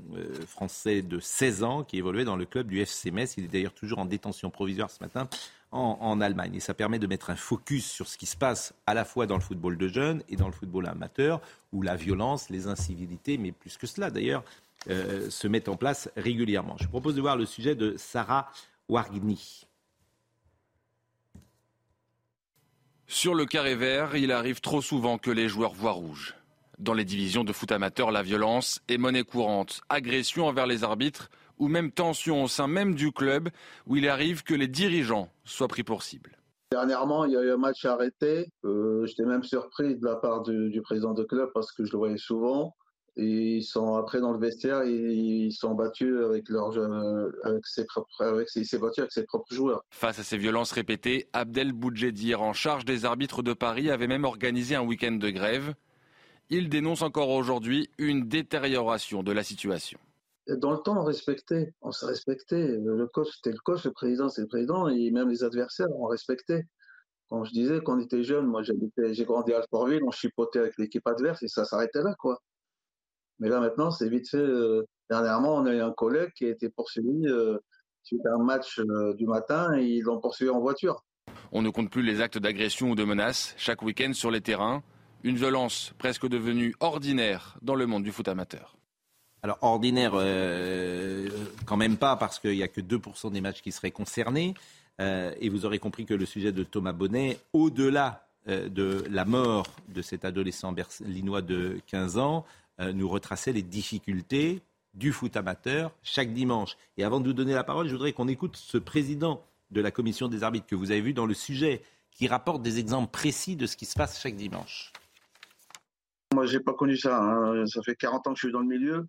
français de 16 ans qui évoluait dans le club du FC Metz. Il est d'ailleurs toujours en détention provisoire ce matin en, en, Allemagne. Et ça permet de mettre un focus sur ce qui se passe à la fois dans le football de jeunes et dans le football amateur, où la violence, les incivilités, mais plus que cela d'ailleurs, euh, se mettent en place régulièrement. Je propose de voir le sujet de Sarah Wargni. Sur le carré vert, il arrive trop souvent que les joueurs voient rouge. Dans les divisions de foot amateur, la violence est monnaie courante. Agression envers les arbitres ou même tension au sein même du club où il arrive que les dirigeants soient pris pour cible. Dernièrement, il y a eu un match arrêté. Euh, j'étais même surpris de la part du, du, président de club parce que je le voyais souvent. Et ils sont après dans le vestiaire, ils sont battus avec leurs avec ses propres, avec ses, battus avec ses propres joueurs. Face à ces violences répétées, Abdel Boudjedir, en charge des arbitres de Paris, avait même organisé un week-end de grève. Il dénonce encore aujourd'hui une détérioration de la situation. Dans le temps, on respectait, on se respectait. Le coach, c'était le coach, le président, c'est le président, et même les adversaires, on respectait. Quand je disais, quand on était jeune, moi j'ai grandi à Alfortville, on chipotait avec l'équipe adverse et ça s'arrêtait là, quoi. Mais là, maintenant, c'est vite fait. Euh, dernièrement, on a eu un collègue qui a été poursuivi euh, suite à un match euh, du matin et ils l'ont poursuivi en voiture. On ne compte plus les actes d'agression ou de menaces chaque week-end sur les terrains. Une violence presque devenue ordinaire dans le monde du foot amateur. Alors ordinaire, quand même pas, parce qu'il n'y a que 2% des matchs qui seraient concernés. et vous aurez compris que le sujet de Thomas Bonnet, au-delà de la mort de cet adolescent berlinois de 15 ans, euh, nous retracer les difficultés du foot amateur chaque dimanche. Et avant de vous donner la parole, je voudrais qu'on écoute ce président de la commission des arbitres que vous avez vu dans le sujet, qui rapporte des exemples précis de ce qui se passe chaque dimanche. Moi, j'ai pas connu ça. Hein. Ça fait 40 ans que je suis dans le milieu.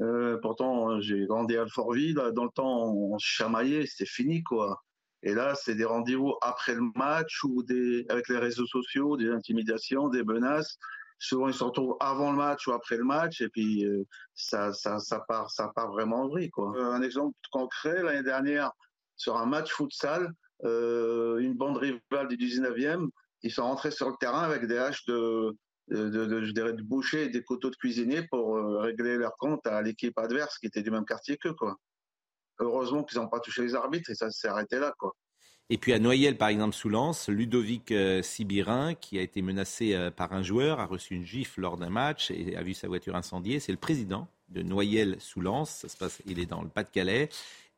Euh, pourtant, j'ai grandi à Alfortville. Dans le temps, on chamaillait, c'était fini, quoi. Et là, c'est des rendez-vous après le match ou avec les réseaux sociaux, des intimidations, des menaces. Souvent, ils se retrouvent avant le match ou après le match, et puis euh, ça, ça, ça part, ça part vraiment en vrille, quoi. Euh, un exemple concret, l'année dernière, sur un match futsal, euh, une bande rivale du 19e, ils sont rentrés sur le terrain avec des haches de, de, je dirais, de boucher et des couteaux de cuisinier pour régler leur compte à l'équipe adverse qui était du même quartier qu'eux. Heureusement qu'ils n'ont pas touché les arbitres et ça s'est arrêté là, quoi. Et puis à Noyelles, par exemple, sous Lens, Ludovic euh, Sibirin, qui a été menacé euh, par un joueur, a reçu une gifle lors d'un match et a vu sa voiture incendiée. C'est le président de Noyelles sous Lens. Ça se passe, il est dans le Pas-de-Calais.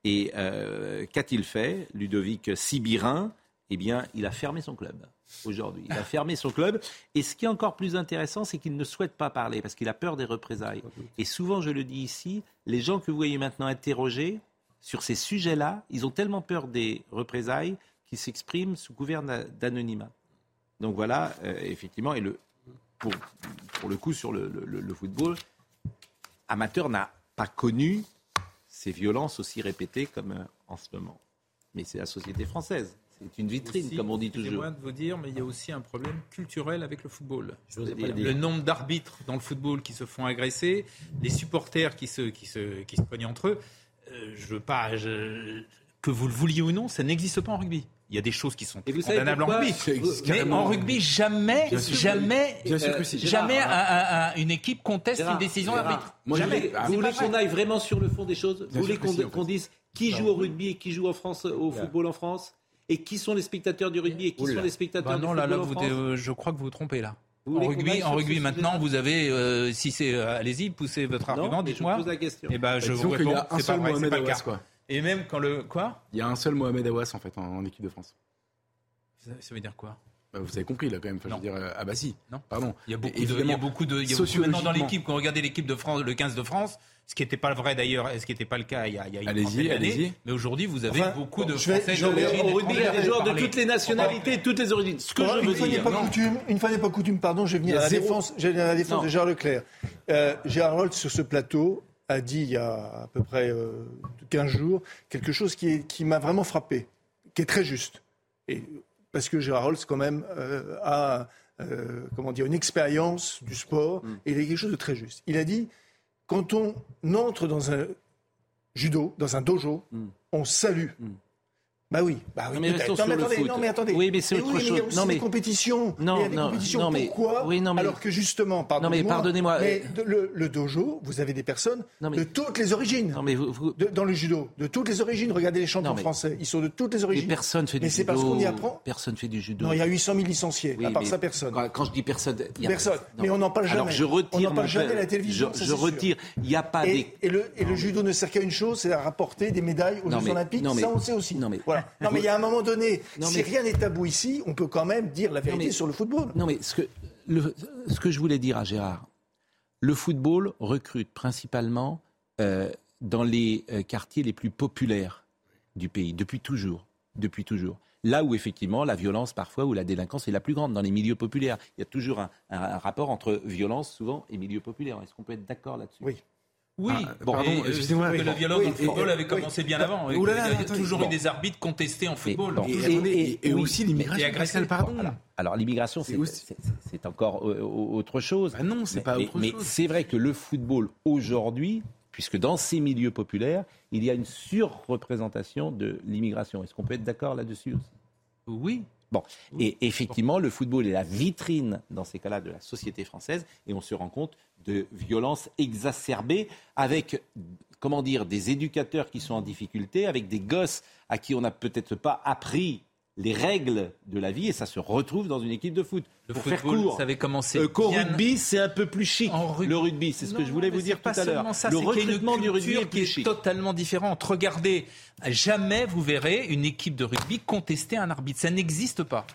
Et euh, qu'a-t-il fait, Ludovic Sibirin? Eh bien, il a fermé son club aujourd'hui. Il a fermé son club. Et ce qui est encore plus intéressant, c'est qu'il ne souhaite pas parler parce qu'il a peur des représailles. Et souvent, je le dis ici, les gens que vous voyez maintenant interrogés, sur ces sujets-là, ils ont tellement peur des représailles qu'ils s'expriment sous couvert d'anonymat. Donc voilà, euh, effectivement, et le, pour, pour, le coup, sur le, le, le football, amateur n'a pas connu ces violences aussi répétées comme euh, en ce moment. Mais c'est la société française. C'est une vitrine, aussi, comme on dit toujours. de vous dire, mais il y a aussi un problème culturel avec le football. Le nombre d'arbitres dans le football qui se font agresser, les supporters qui se, qui se, qui se pognent entre eux. Euh, je veux pas. Je, que vous le vouliez ou non, ça n'existe pas en rugby. Il y a des choses qui sont condamnables en rugby. Mais en rugby, jamais, Bien sûr, jamais, bien sûr que euh, jamais Gérard, un- un- une équipe conteste Gérard, une décision d'arbitre. Jamais. vous voulez qu'on aille vraiment sur le fond des choses Vous voulez qu'on dise qui joue au rugby et qui joue en France, au football en France Et qui sont les spectateurs du rugby et qui Oula. sont les spectateurs Bah du non, là, football là, en vous, France euh, je crois que vous vous trompez là. Vous En rugby, en maintenant, vous avez, euh, si c'est, euh, allez-y, poussez votre Non, argument, mais je dites-moi. pose la question. Et ben, je vous réponds, a un c'est pas seul vrai, c'est Mohamed pas le Awas, cas. quoi. Et même quand le quoi? Il y a un seul Mohamed Awas en fait en, en équipe de France. ça, ça veut dire quoi? Bah, vous avez compris là quand même. Enfin, je veux dire, euh, ah bah si. Non. Pardon. Il y a beaucoup de, il y a beaucoup de, il y a beaucoup maintenant dans l'équipe. Quand on regardait l'équipe de France, le 15 de France, ce qui n'était pas vrai d'ailleurs, ce qui n'était pas le cas il y a, il y a une Allez-y, allez-y. Mais aujourd'hui, vous avez Enfin, beaucoup de je vais- Français je vais- d'origine Au rugby, il y a des joueurs de toutes les nationalités, de toutes les origines. Ce que je une veux fois n'est dire. pas coutume, une fois n'est pas coutume, pardon, je vais venir à la défense, je vais venir à la défense Non. de Gérard Leclerc. Euh, Gérard Holt, sur ce plateau, a dit il y a à peu près euh, 15 jours quelque chose qui, est- qui m'a vraiment frappé, qui est très juste. Et, parce que Gérard Holt, quand même, euh, a euh, comment dire, une expérience du sport, Mm. et il a quelque chose de très juste. Il a dit, quand on entre dans un judo, dans un dojo, on salue. Bah oui, bah oui. Non, mais Non, mais attendez, non, mais attendez. Oui, mais c'est autre oui, mais chose. aussi Non, mais- des compétitions. Non, il y a des non, compétitions. non, mais- Pourquoi oui, non, mais- Alors que justement, pardonnez-moi. mais pardonnez-moi, mais euh, de- le, le dojo, vous avez des personnes Non, mais- de toutes les origines. Non, mais vous- vous- De- dans le judo, de toutes les origines. Regardez les champions Non, mais- français. Ils sont de toutes les Mais origines. personne fait du Mais c'est parce judo. qu'on y apprend. Personne fait du judo. Non, il y a 800 000 licenciés. Oui, à part mais ça, personne. Quand, je dis personne, il y a Personne. Non. Mais on n'en parle Alors jamais. je retire. On parle jamais la télévision, Je, retire. Il n'y a pas des. et le, et le judo ne sert qu'à une chose, c'est à rapporter des médailles aux Non, Jeux mais- Olympiques. non, mais- ça, on sait aussi. non, mais- non, mais il y a un moment donné, Non, si mais- rien n'est tabou ici, on peut quand même dire la vérité mais- sur le football. Non, mais ce que, le- ce que je voulais dire à Gérard, le football recrute principalement euh, dans les euh, quartiers les plus populaires du pays, depuis toujours. Depuis toujours. Là où effectivement la violence parfois ou la délinquance est la plus grande, dans les milieux populaires. Il y a toujours un, un- un rapport entre violence souvent et milieu populaire. Est-ce qu'on peut être d'accord là-dessus? Oui. Oui, Ah, bon, pardon, euh, excusez-moi. la violence Oui, dans le football et- avait oui. commencé bien avant. là qu'il là, y a toujours bon. eu des arbitres contestés en football. bon, Et, Et- et- et- et oui, aussi et l'immigration, pardon. Alors, alors, l'immigration, c'est, aussi- encore euh, autre chose. Bah non, c'est Mais- pas mais- autre mais chose. c'est vrai que le football aujourd'hui, puisque dans ces milieux populaires, il y a une surreprésentation de l'immigration. Est-ce qu'on peut être d'accord là-dessus aussi? Oui. Bon, et effectivement, le football est la vitrine, dans ces cas-là, de la société française, et on se rend compte de violences exacerbées avec, comment dire, des éducateurs qui sont en difficulté, avec des gosses à qui on n'a peut-être pas appris les règles de la vie, et ça se retrouve dans une équipe de foot. Le Pour football, faire court, ça avait commencé euh, qu'au bien- rugby, c'est un peu plus chic. En rug- Le rugby, c'est ce que je voulais mais vous dire tout à l'heure. Le recrutement du rugby culture est qui plus est chic. totalement différente. Regardez, jamais vous verrez une équipe de rugby contester un arbitre. Ça n'existe pas.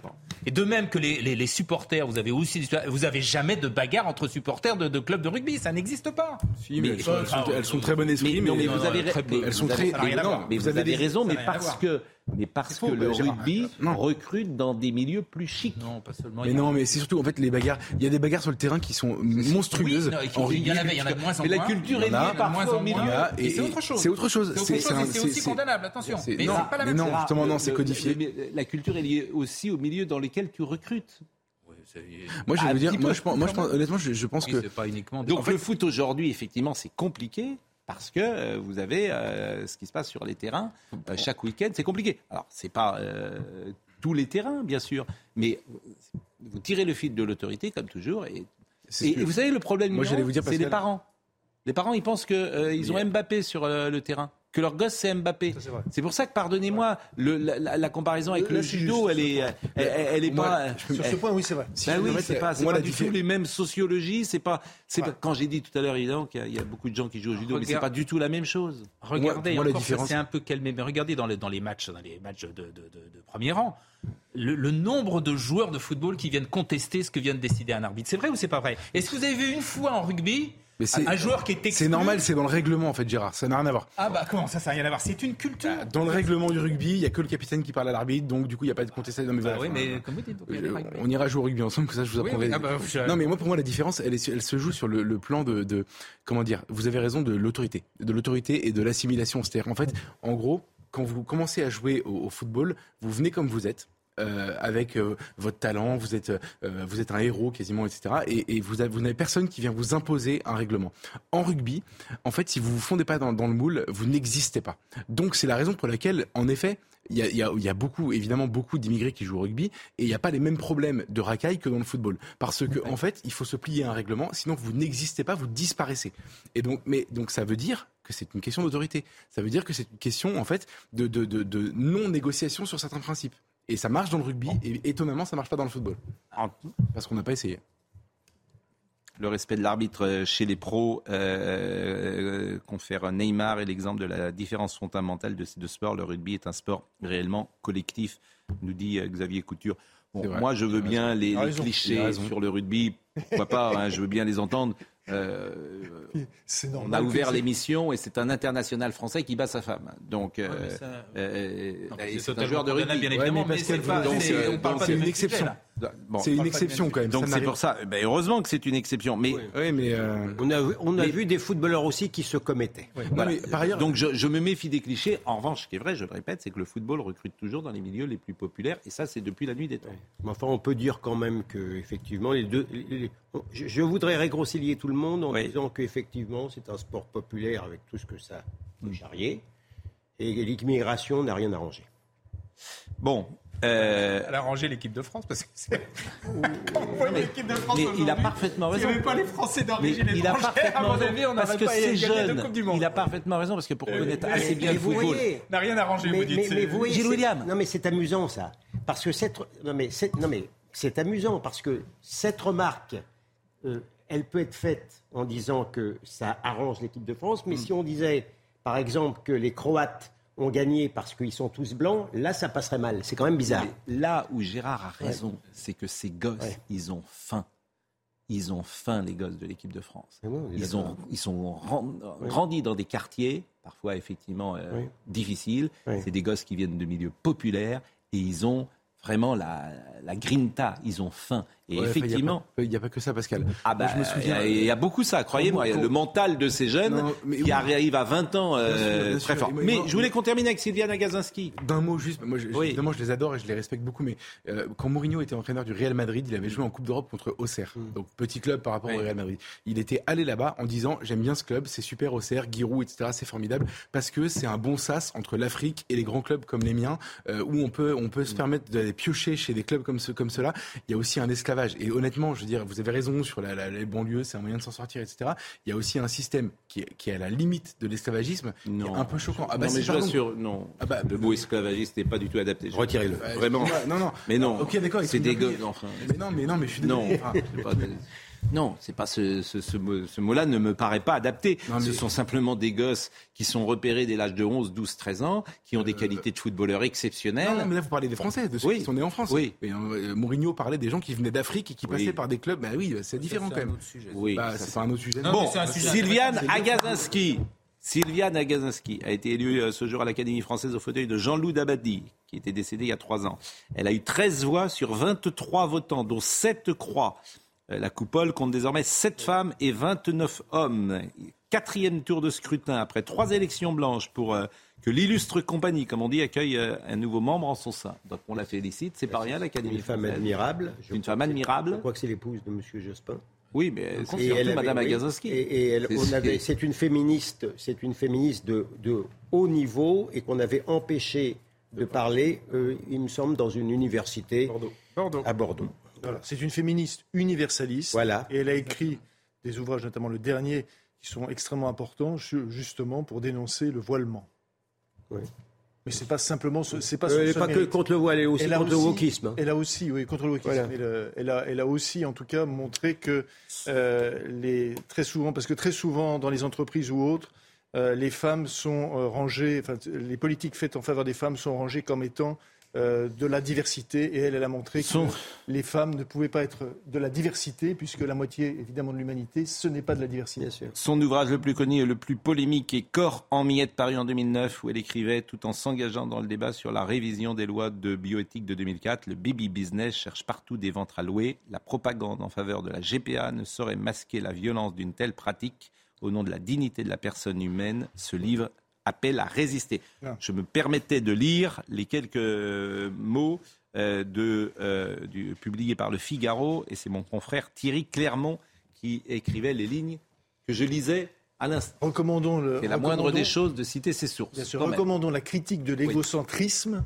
Et de même que les, les- les supporters, vous avez aussi, des- vous avez jamais de bagarre entre supporters de, de clubs de rugby. Ça n'existe pas. Si, mais elles sont, elles sont- elles sont très bonnes Mais, esprit, mais, non, mais vous avez, mais elles sont vous très. mais mais Vous avez raison, mais parce que, mais parce faux, que le Gérard. rugby Non. recrute dans des milieux plus chics. Non, pas seulement. Mais Il y a- non, mais c'est surtout en fait les bagarres. Il y a des bagarres sur le terrain qui sont monstrueuses. Oui, non, en il y en avait, il y en a de moins en Mais la moins. culture est liée parfois moins au milieu. moins. Et- Et c'est autre chose. c'est autre chose. C'est aussi condamnable, attention. c'est- Mais non, c'est pas la même non, chose. justement, non, c'est Le- codifié. La culture est liée aussi au milieu dans lequel tu recrutes. Moi, je vais Un vous dire, moi, je pense, moi, je quand pense- même. honnêtement, je, je pense Oui, que c'est pas uniquement. Donc En fait- le foot aujourd'hui, effectivement, c'est compliqué parce que euh, vous avez euh, ce qui se passe sur les terrains euh, chaque week-end, c'est compliqué. Alors c'est pas euh, tous les terrains, bien sûr, mais vous tirez le fil de l'autorité comme toujours. Et, et- vous savez le problème c'est les parents. Les parents, ils pensent qu'ils ont Mbappé sur le terrain, que leur gosse c'est Mbappé. c'est. C'est pour ça que, pardonnez-moi, la, la- la comparaison avec le judo, juste elle est, elle, elle- elle est Moi, pas. Sur ce point, oui, c'est vrai. si Ben je oui, c'est pas, c'est moi, pas la du tout les mêmes sociologies. C'est pas, c'est pas- quand j'ai dit tout à l'heure, évidemment, qu'il y, a- il y a beaucoup de gens qui jouent au judo, mais c'est pas du tout la même chose. Regardez, moi, ça s'est un peu calmé. Mais regardez dans les, dans les matchs, dans les matchs de, de- de- de premier rang, le, le nombre de joueurs de football qui viennent contester ce que vient de décider un arbitre. C'est vrai ou c'est pas vrai? Est-ce que vous avez vu une fois en rugby Mais un joueur qui est C'est normal, c'est dans le règlement en fait, Gérard. Ça n'a rien à voir. Ah bah comment ça, ça n'a rien à voir? C'est une culture. Dans le règlement du rugby, il y a que le capitaine qui parle à l'arbitre, donc du coup, il n'y a pas de contestation. Bah voilà, oui, enfin, mais comme vous dites, donc je- règles. on ira jouer au rugby ensemble, que ça, je vous Oui, apprendrai. oui, ah bah, je- Non, mais moi, pour moi, la différence, elle, est- elle se joue sur le, le plan de, de- comment dire. Vous avez raison de l'autorité, de l'autorité et de l'assimilation. C'est-à-dire, en fait, en gros, quand vous commencez à jouer au, au football, vous venez comme vous êtes. Euh, avec euh, votre talent, vous êtes, euh, vous êtes un héros quasiment, etc. Et, et vous, avez- vous n'avez personne qui vient vous imposer un règlement. En rugby, en fait, si vous vous fondez pas dans, dans le moule, vous n'existez pas. Donc c'est la raison pour laquelle, en effet, il y a, il y a- il y a beaucoup, évidemment, beaucoup d'immigrés qui jouent au rugby et il n'y a pas les mêmes problèmes de racaille que dans le football. Parce que, en fait, il faut se plier à un règlement, sinon vous n'existez pas, vous disparaissez. Et donc, mais, donc ça veut dire que c'est une question d'autorité. Ça veut dire que c'est une question, en fait, de, de, de, de non-négociation sur certains principes. Et ça marche dans le rugby, et étonnamment, ça marche pas dans le football. Parce qu'on n'a pas essayé. Le respect de l'arbitre euh, chez les pros euh, confère Neymar et l'exemple de la différence fondamentale de ces deux sports. Le rugby est un sport réellement collectif, nous dit euh, Xavier Couture. Bon, moi, je veux bien les, clichés sur le rugby. Pourquoi pas hein, Je veux bien les entendre. Euh, [laughs] C'est on a ouvert l'émission et c'est un international français qui bat sa femme. Donc, euh, mais ça- euh, Non, et c'est un joueur de rugby. bien évidemment, mais c'est pas- donc, c'est- euh, on parle donc pas c'est du une même exception. là. Bon. C'est une exception quand même. Donc c'est pour ça. Ben, heureusement que c'est une exception. Mais Oui, mais. euh, On a, vu- on a Mais- vu des footballeurs aussi qui se commettaient. non, Voilà. mais par ailleurs, Donc je, je me méfie des clichés. En revanche, ce qui est vrai, je le répète, c'est que le football recrute toujours dans les milieux les plus populaires. Et ça, c'est depuis la nuit des temps. Mais enfin, on peut dire quand même que effectivement, les deux. les- les- je, je voudrais réconcilier tout le monde en Oui. disant qu'effectivement, c'est un sport populaire avec tout ce que ça peut charrier, et l'immigration n'a rien arrangé. Bon. euh, Elle a rangé l'équipe de France parce que c'est. Quand on voit l'équipe de France mais il a parfaitement s'il n'y raison. avait pas les Français d'origine il a étrangère, parfaitement à mon raison. avis, on parce n'aurait que pas c'est jeune. Coupes du Monde. Il a parfaitement raison parce que pour Euh, connaître mais- assez bien le football. voyez, N'a rien arrangé, mais, vous dites. mais- c'est- mais vous voyez, William. Non, mais c'est amusant ça. Parce que cette. Non, mais c'est, non, mais c'est amusant parce que cette remarque, euh, elle peut être faite en disant que ça arrange l'équipe de France, mais si on disait, par exemple, que les Croates ont gagné parce qu'ils sont tous blancs, là, ça passerait mal. C'est quand même bizarre. Mais là où Gérard a raison, c'est que ces gosses, Ouais. ils ont faim. Ils ont faim, les gosses de l'équipe de France. On est Ils, ont, ils sont grandis dans des quartiers, parfois effectivement euh, difficiles. C'est des gosses qui viennent de milieux populaires et ils ont vraiment la, la grinta, ils ont faim. Et ouais, effectivement, Il n'y a, pas que ça, Pascal. ah bah, Moi, je me souviens. il y a beaucoup ça, croyez-moi. Le mental de ces jeunes Non, mais qui oui. arrivent à 20 ans euh, Bien sûr, bien très fort. Moi- Mais moi- je voulais qu'on termine avec Sylviane Agazinski. D'un mot juste, moi je, Oui. évidemment je les adore et je les respecte beaucoup, mais euh, quand Mourinho était entraîneur du Real Madrid, il avait joué en Coupe d'Europe contre Auxerre, donc petit club par rapport Oui. au Real Madrid. Il était allé là-bas en disant j'aime bien ce club, c'est super Auxerre, Giroud, etc. C'est formidable parce que c'est un bon sas entre l'Afrique et les grands clubs comme les miens, euh, où on peut on peut se permettre d'aller piocher chez des clubs comme ce comme cela. Il y a aussi un et honnêtement, je veux dire, vous avez raison sur la, la- les banlieues, c'est un moyen de s'en sortir, etc. Il y a aussi un système qui est, qui est à la limite de l'esclavagisme, qui est un peu choquant. Ah bah non, mais je vous pardon. assure, non. Ah bah, le mot esclavagiste n'est pas du tout adapté. Je- Retirez-le. Vraiment. excusez-moi, Non, non. Mais non. Ok, d'accord. C'est gosses, enfin. Mais non, mais non, mais je suis Non, désolé. Enfin, non, c'est pas ce, ce, ce mot- ce mot-là ne me paraît pas adapté. Non, mais- Ce sont simplement des gosses qui sont repérés dès l'âge de 11, 12, 13 ans, qui ont des qualités de footballeurs exceptionnelles. Euh, non, mais là, vous parlez des Français, de ceux Oui. qui sont nés en France. Oui. Et, euh, Mourinho parlait des gens qui venaient d'Afrique et qui Oui. passaient par des clubs. Bah oui, c'est différent quand même. Oui, Bah, ça, c'est c'est- pas un autre sujet. Non, Bon, mais c'est un sujet Sylviane Agazinski. Sylvia Nagasinski a été élue euh, ce jour à l'Académie française au fauteuil de Jean-Loup Dabadi, qui était décédé il y a trois ans. Elle a eu 13 voix sur 23 votants, dont 7 croix. Euh, La coupole compte désormais 7 femmes et 29 hommes. Quatrième tour de scrutin après trois élections blanches pour euh, que l'illustre compagnie, comme on dit, accueille euh, un nouveau membre en son sein. Donc on la félicite, c'est pas rien l'Académie Une femme française. admirable. Une femme admirable. Je crois que c'est l'épouse de M. Jospin. Oui, mais c'est surtout elle avait- Madame oui, Agazinski. Et, C'est- une féministe, c'est une féministe de, de haut niveau et qu'on avait empêché de parler, euh, il me semble, dans une université à Bordeaux. Voilà. C'est une féministe universaliste. Voilà. Et elle a écrit des ouvrages, notamment le dernier, qui sont extrêmement importants, ju- justement pour dénoncer le voilement. Mais c'est pas simplement, ce- c'est pas. Euh, elle que contre le voile, elle est aussi Elle contre le wokisme, hein. Elle a aussi, oui, contre le wokisme. Voilà. Elle, euh, elle a, elle a aussi, en tout cas, montré que euh, les, très souvent, parce que très souvent dans les entreprises ou autres, euh, les femmes sont rangées, enfin, les politiques faites en faveur des femmes sont rangées comme étant euh, de la diversité. Et elle, elle a montré que les femmes ne pouvaient pas être de la diversité, puisque la moitié, évidemment, de l'humanité, ce n'est pas de la diversité. Son ouvrage le plus connu et le plus polémique est Corps en miettes, paru en 2009, où elle écrivait, tout en s'engageant dans le débat sur la révision des lois de bioéthique de 2004, le baby business cherche partout des ventres à louer. La propagande en faveur de la GPA ne saurait masquer la violence d'une telle pratique. Au nom de la dignité de la personne humaine, ce livre appelle à résister. Ah. Je me permettais de lire les quelques euh, mots euh, de, euh, du, publiés par le Figaro, et c'est mon confrère Thierry Clermont qui écrivait les lignes que je lisais à l'instant. Recommandons le. C'est la moindre des choses de citer ses sources. Bien sûr, même. recommandons la critique de l'égocentrisme,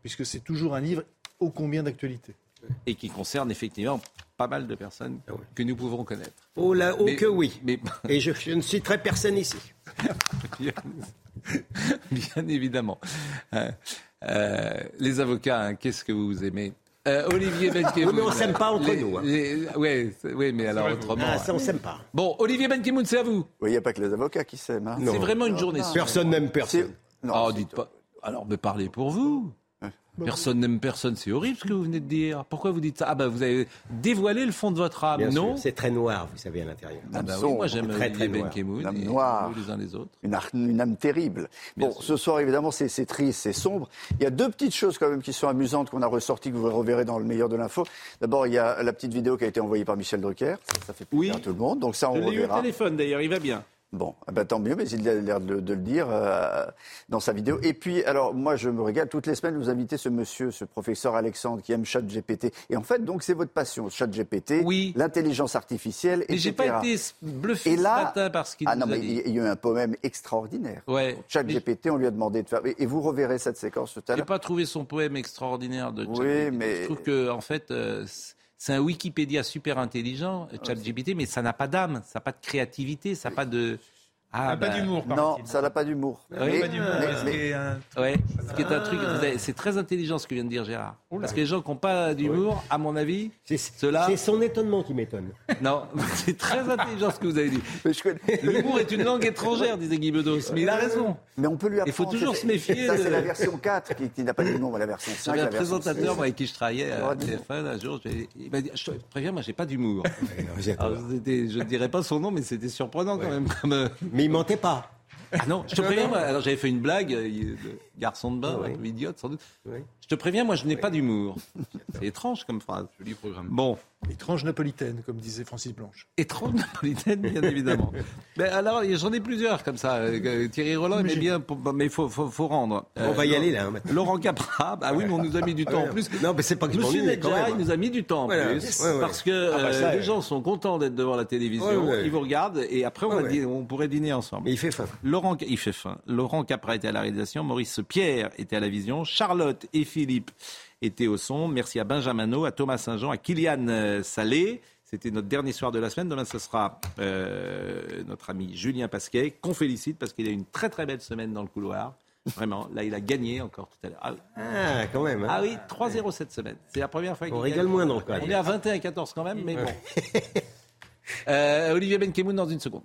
puisque c'est toujours un livre ô combien d'actualité. Et qui concerne effectivement pas mal de personnes Ah que nous pouvons connaître. Oh là, oh Mais- que oui. Mais Et je, je ne citerai personne ici. [laughs] [laughs] bien, évidemment. Euh, euh, les avocats, hein, qu'est-ce que vous aimez? Euh, Olivier Benkemoun. Oui, mais on s'aime pas entre Les- nous, hein. les- ouais, oui, mais alors autrement. Ah, ça, on hein. s'aime pas. Bon, Olivier Benkemoun, c'est à vous. Oui, il n'y a pas que les avocats qui s'aiment. hein. C'est vraiment une journée. non. Personne n'aime personne. oh, dites pas. Alors, me parlez pour vous. Personne n'aime personne, c'est horrible ce que vous venez de dire. Pourquoi vous dites ça? Ah ben vous avez dévoilé le fond de votre âme, Bien non c'est très noir, vous savez, à l'intérieur. Ah bah oui, moi j'aime très, très noir. Benkemoun Une âme noire. les uns les autres. Une, âme terrible. Bon, ce soir, évidemment, c'est triste, c'est sombre. Il y a deux petites choses quand même qui sont amusantes qu'on a ressorties, que vous reverrez dans le meilleur de l'info. D'abord, il y a la petite vidéo qui a été envoyée par Michel Drucker. Ça, ça fait plaisir à tout le monde. Donc ça, on Je l'ai eu au reverra. téléphone d'ailleurs, il va bien. Bon, ah ben, tant mieux, mais il a l'air de, de le dire euh, dans sa vidéo. Et puis, alors, moi, je me régale. Toutes les semaines, vous invitez ce monsieur, ce professeur Alexandre, qui aime ChatGPT. Et en fait, donc, c'est votre passion, ChatGPT, oui. l'intelligence artificielle, Mais j'ai etc. pas été bluffé Et ce là, matin par ce qu'il ah non, a mais dit. il y a eu un poème extraordinaire. Ouais. ChatGPT, on lui a demandé de faire. Et vous reverrez cette séquence tout à J'ai l'heure. pas trouvé son poème extraordinaire de Oui, ChatGPT. mais- Je trouve que en fait, euh, c'est un Wikipédia super intelligent, ChatGPT, mais ça n'a pas d'âme, ça n'a pas de créativité, ça n'a pas de. Ah, Ça n'a pas d'humour, Non, ça n'a pas d'humour. Oui. Mais- Pas d'humour, mais- mais mais- c'est un- Ouais, ce qui est un truc, c'est très intelligent ce que vient de dire Gérard. Parce que les gens qui n'ont pas d'humour, à mon avis. C'est son étonnement qui m'étonne. [laughs] Non, [laughs] c'est très intelligent ce que vous avez dit. L'humour est une langue étrangère, disait Guy Bedos. Mais il a raison. Mais on peut lui Il faut apprendre. toujours se méfier. Ça, de- c'est la version 4 qui, qui n'a pas de nom, la version 5. J'avais un présentateur 6. moi, avec qui je travaillais à Ouais, dis-moi. TF1 un jour. Il m'a dit Je te préviens, moi, j'ai pas d'humour. Je ne dirais pas son nom, mais c'était surprenant quand même. Mais il mentait pas. Ah non, je te préviens, moi, alors j'avais fait une blague, euh, garçon de bain, un peu idiote sans doute. Te préviens, moi je n'ai pas d'humour. C'est étrange comme phrase. Joli programme. Bon, Étrange napolitaine, comme disait Francis Blanche. étrange napolitaine, bien [laughs] évidemment. Mais alors, j'en ai plusieurs comme ça. Euh, Thierry Roland aimait bien, pour- mais il faut, faut, faut rendre. On va y aller, là, hein, maintenant. Laurent Capra, bah oui, mais on nous a mis du temps en plus. Non, mais c'est pas que Monsieur m'ennuie, quand Nedja, même. il nous a mis du temps en Voilà. plus. Ouais, ouais. Parce que Ah bah, euh, ça, les gens sont contents d'être devant la télévision. Ouais, ouais. Ils vous regardent et après, on, Ouais, va ouais. dîner- on pourrait dîner ensemble. Mais il fait faim. Laurent, il fait faim. Laurent Capra était à la réalisation, Maurice Pierre était à la vision, Charlotte et Philippe étaient au son. Merci à Benjamin à Thomas Saint-Jean, à Kylian euh, Salé. C'était notre dernier soir de la semaine. Demain, ce sera euh, notre ami Julien Pasquet, qu'on félicite parce qu'il a eu une très très belle semaine dans le couloir. Vraiment, là, il a gagné encore tout à l'heure. Ah. Ah, quand même. hein. Ah oui, 3-0 cette semaine. C'est la première fois qu'il On gagne. rigole moins dans le cadre. On est à 21-14 quand même, mais bon. [laughs] Euh, Olivier Benkemoun dans une seconde.